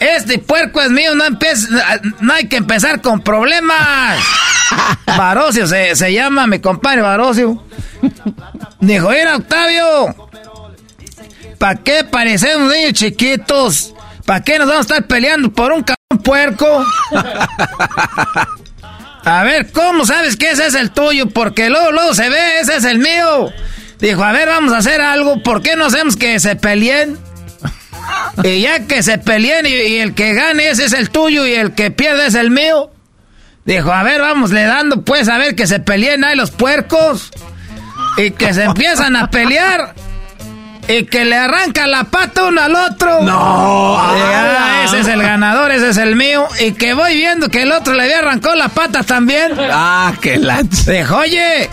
Este puerco es mío, no, no hay que empezar con problemas. Barocio se, se llama mi compadre Barocio. Dijo, mira, Octavio, ¿para qué parecemos niños chiquitos? ¿Para qué nos vamos a estar peleando por un cabrón puerco? A ver, ¿cómo sabes que ese es el tuyo? Porque luego, luego se ve, ese es el mío. Dijo, a ver, vamos a hacer algo. ¿Por qué no hacemos que se peleen? Y ya que se peleen y, el que gane ese es el tuyo y el que pierde es el mío. Dijo, a ver, vamos le dando pues a ver que se peleen ahí los puercos. Y que se empiezan a pelear. Y que le arranca la pata uno al otro. No. Ah, ese es el ganador, ese es el mío. Y que voy viendo que el otro le había arrancado la pata también. Ah, qué lanza. Dijo, oye,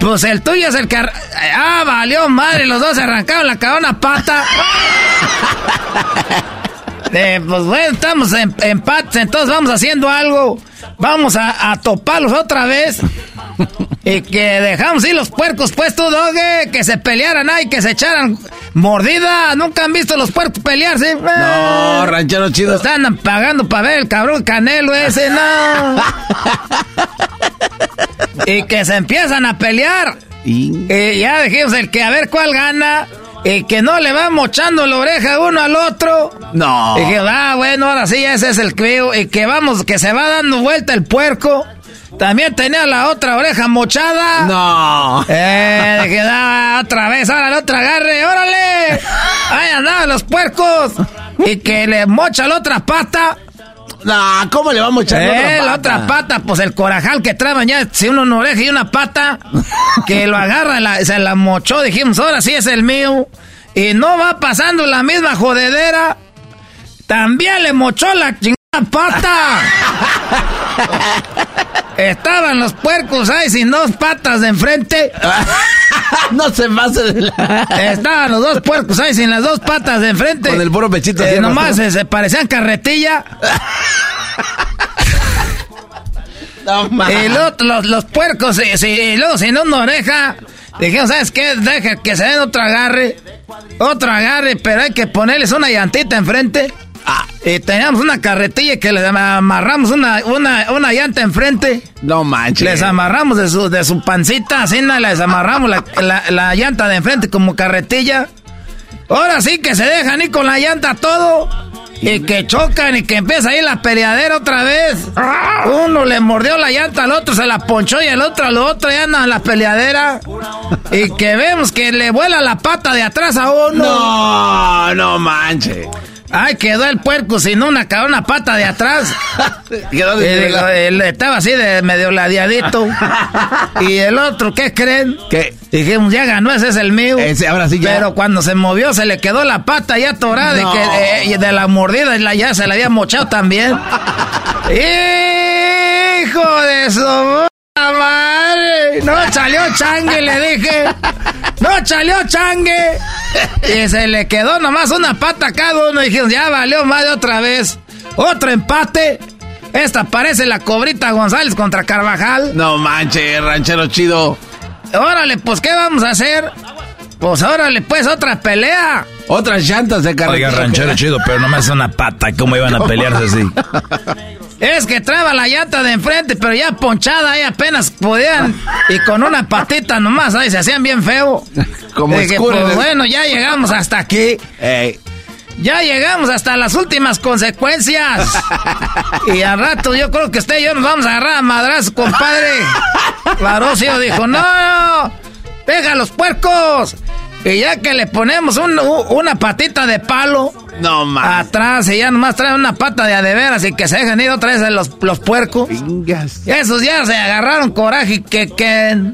pues el tuyo es el que... Ah, valió madre, los dos se arrancaron la cabana pata. Eh, pues bueno, estamos en empate, entonces vamos haciendo algo. Vamos a, a toparlos otra vez. Y que dejamos ir los puercos, pues tú, doge, que se pelearan ahí, que se echaran mordida. Nunca han visto los puercos pelearse. No, eh, ranchero chido. Están pagando para ver el cabrón canelo ese, no. y que se empiezan a pelear. Y ya dijimos el que a ver cuál gana. Y que no le va mochando la oreja uno al otro. No. Y que, ah, bueno, ahora sí, ese es el creo. Y que vamos, que se va dando vuelta el puerco. También tenía la otra oreja mochada. No. Eh, ah, otra vez, ahora la otra agarre, órale. Ahí andaban los puercos. Y que le mocha la otra pata. No, ¿cómo le vamos a echar eh, la otra pata? Pues el corajal que trae ya, si uno una oreja y una pata, que lo agarra, se la mochó, dijimos, ahora sí es el mío. Y no va pasando la misma jodedera. También le mochó la chingada pata. Estaban los puercos ahí sin dos patas de enfrente. no se pase de la... Estaban los dos puercos ahí sin las dos patas de enfrente. Con el puro pechito. Eh, nomás se, parecían carretilla. y los, los, puercos, y, luego sin una oreja, dijeron, ¿sabes qué? Deja que se den otro agarre. Otro agarre, pero hay que ponerles una llantita enfrente. Ah, y teníamos una carretilla que les amarramos una, una, una llanta enfrente. No manches. Les amarramos de su, de su pancita, así les amarramos la, la, llanta de enfrente como carretilla. Ahora sí que se dejan ir con la llanta todo. Y que chocan y que empieza ahí la peleadera otra vez. Uno le mordió la llanta al otro, se la ponchó y el otro al otro y andan en la peleadera. Y que vemos que le vuela la pata de atrás a uno. No, no manches. Ay, quedó el puerco sin una, una pata de atrás. él, estaba así de medio ladeadito. y el otro, ¿qué creen? Que dijimos, ya ganó, ese es el mío. Ese, ahora sí ya. Pero cuando se movió, se le quedó la pata ya atorada y que, eh, de la mordida la, ya se la había mochado también. ¡Hijo de su madre! No salió changue, le dije. ¡No salió changue! Y se le quedó nomás una pata a cada uno. Y dijeron, ya valió más de otra vez. Otro empate. Esta parece la cobrita González contra Carvajal. No manches, ranchero chido. Órale, pues, ¿qué vamos a hacer? Pues órale, pues, otra pelea. Otras llantas de carretera. Oiga, ranchero chido, pero nomás una pata. ¿Cómo iban a pelearse así? Es que traba la llanta de enfrente, pero ya ponchada ahí apenas podían. Y con una patita nomás, ahí se hacían bien feo. Como que, pues, bueno, ya llegamos hasta aquí. Ya llegamos hasta las últimas consecuencias. y al rato yo creo que usted y yo nos vamos a agarrar a madrazo, compadre. Varocio dijo, no, deja los puercos. Y ya que le ponemos una patita de palo no más. atrás y ya nomás trae una pata de adeveras y que se dejan ir otra vez los, los puercos. Esos ya se agarraron coraje y que, que,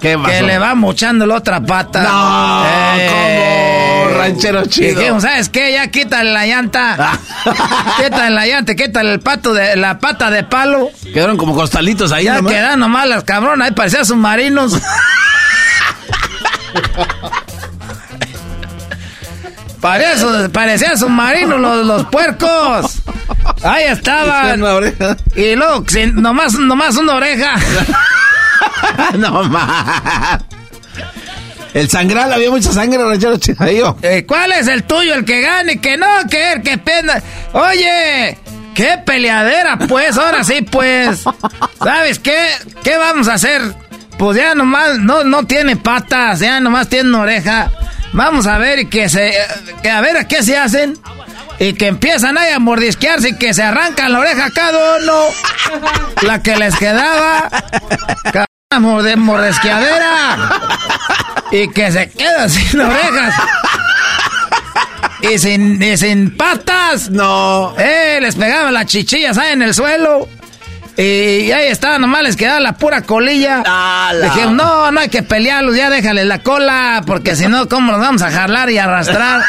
que le va mochando la otra pata. No, eh, como ranchero chido. Dijimos, ¿sabes qué? Ya quítale la llanta. quítale la llanta, quítale el pato de la pata de palo. Quedaron como costalitos ahí, Ya quedaron nomás las cabronas, ahí parecían submarinos. Para eso parecían submarinos los, los puercos. Ahí estaba. Y luego, nomás, nomás una oreja. no más. El sangral, había mucha sangre, ranchero Chirrayo. Eh, ¿Cuál es el tuyo, el que gane? Que no, que que pena. Oye, qué peleadera, pues, ahora sí, pues. ¿Sabes qué? ¿Qué vamos a hacer? Pues ya nomás, no, no tiene patas, ya nomás tiene una oreja. Vamos a ver y que se, que a ver a qué se hacen. Y que empiezan ahí a mordisquearse y que se arrancan la oreja cada uno. La que les quedaba. Cada morde- mordisqueadera. Y que se quedan sin orejas. Y sin, y sin patas. No. Eh, les pegaban las chichillas ahí en el suelo. Y ahí estaba, nomás les quedaba la pura colilla. Dije, no, no hay que pelearlos, ya déjale la cola, porque si no, ¿cómo nos vamos a jalar y arrastrar?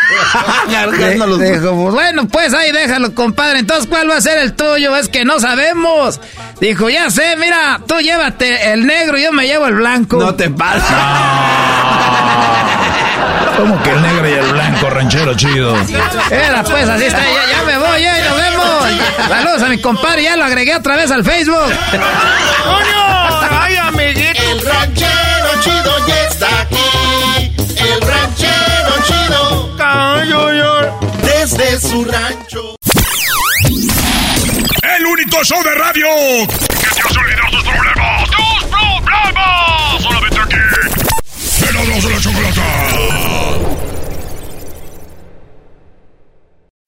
Dijo, pues bueno, pues ahí déjalo, compadre. Entonces, ¿cuál va a ser el tuyo? Es que no sabemos. Dijo, ya sé, mira, tú llévate el negro y yo me llevo el blanco. No te pasa. ¿Cómo que el negro y el blanco, ranchero chido? Era pues, así está, ya, ya me voy, Saludos a mi compadre, ya lo agregué otra vez al Facebook. ¡Coño! ¡Ay, amiguito! El ranchero chido ya está aquí. El ranchero chido. Desde su rancho. El único show de radio que te hace olvidar tus problemas. ¡Tus problemas! Solamente aquí. De la chocolata.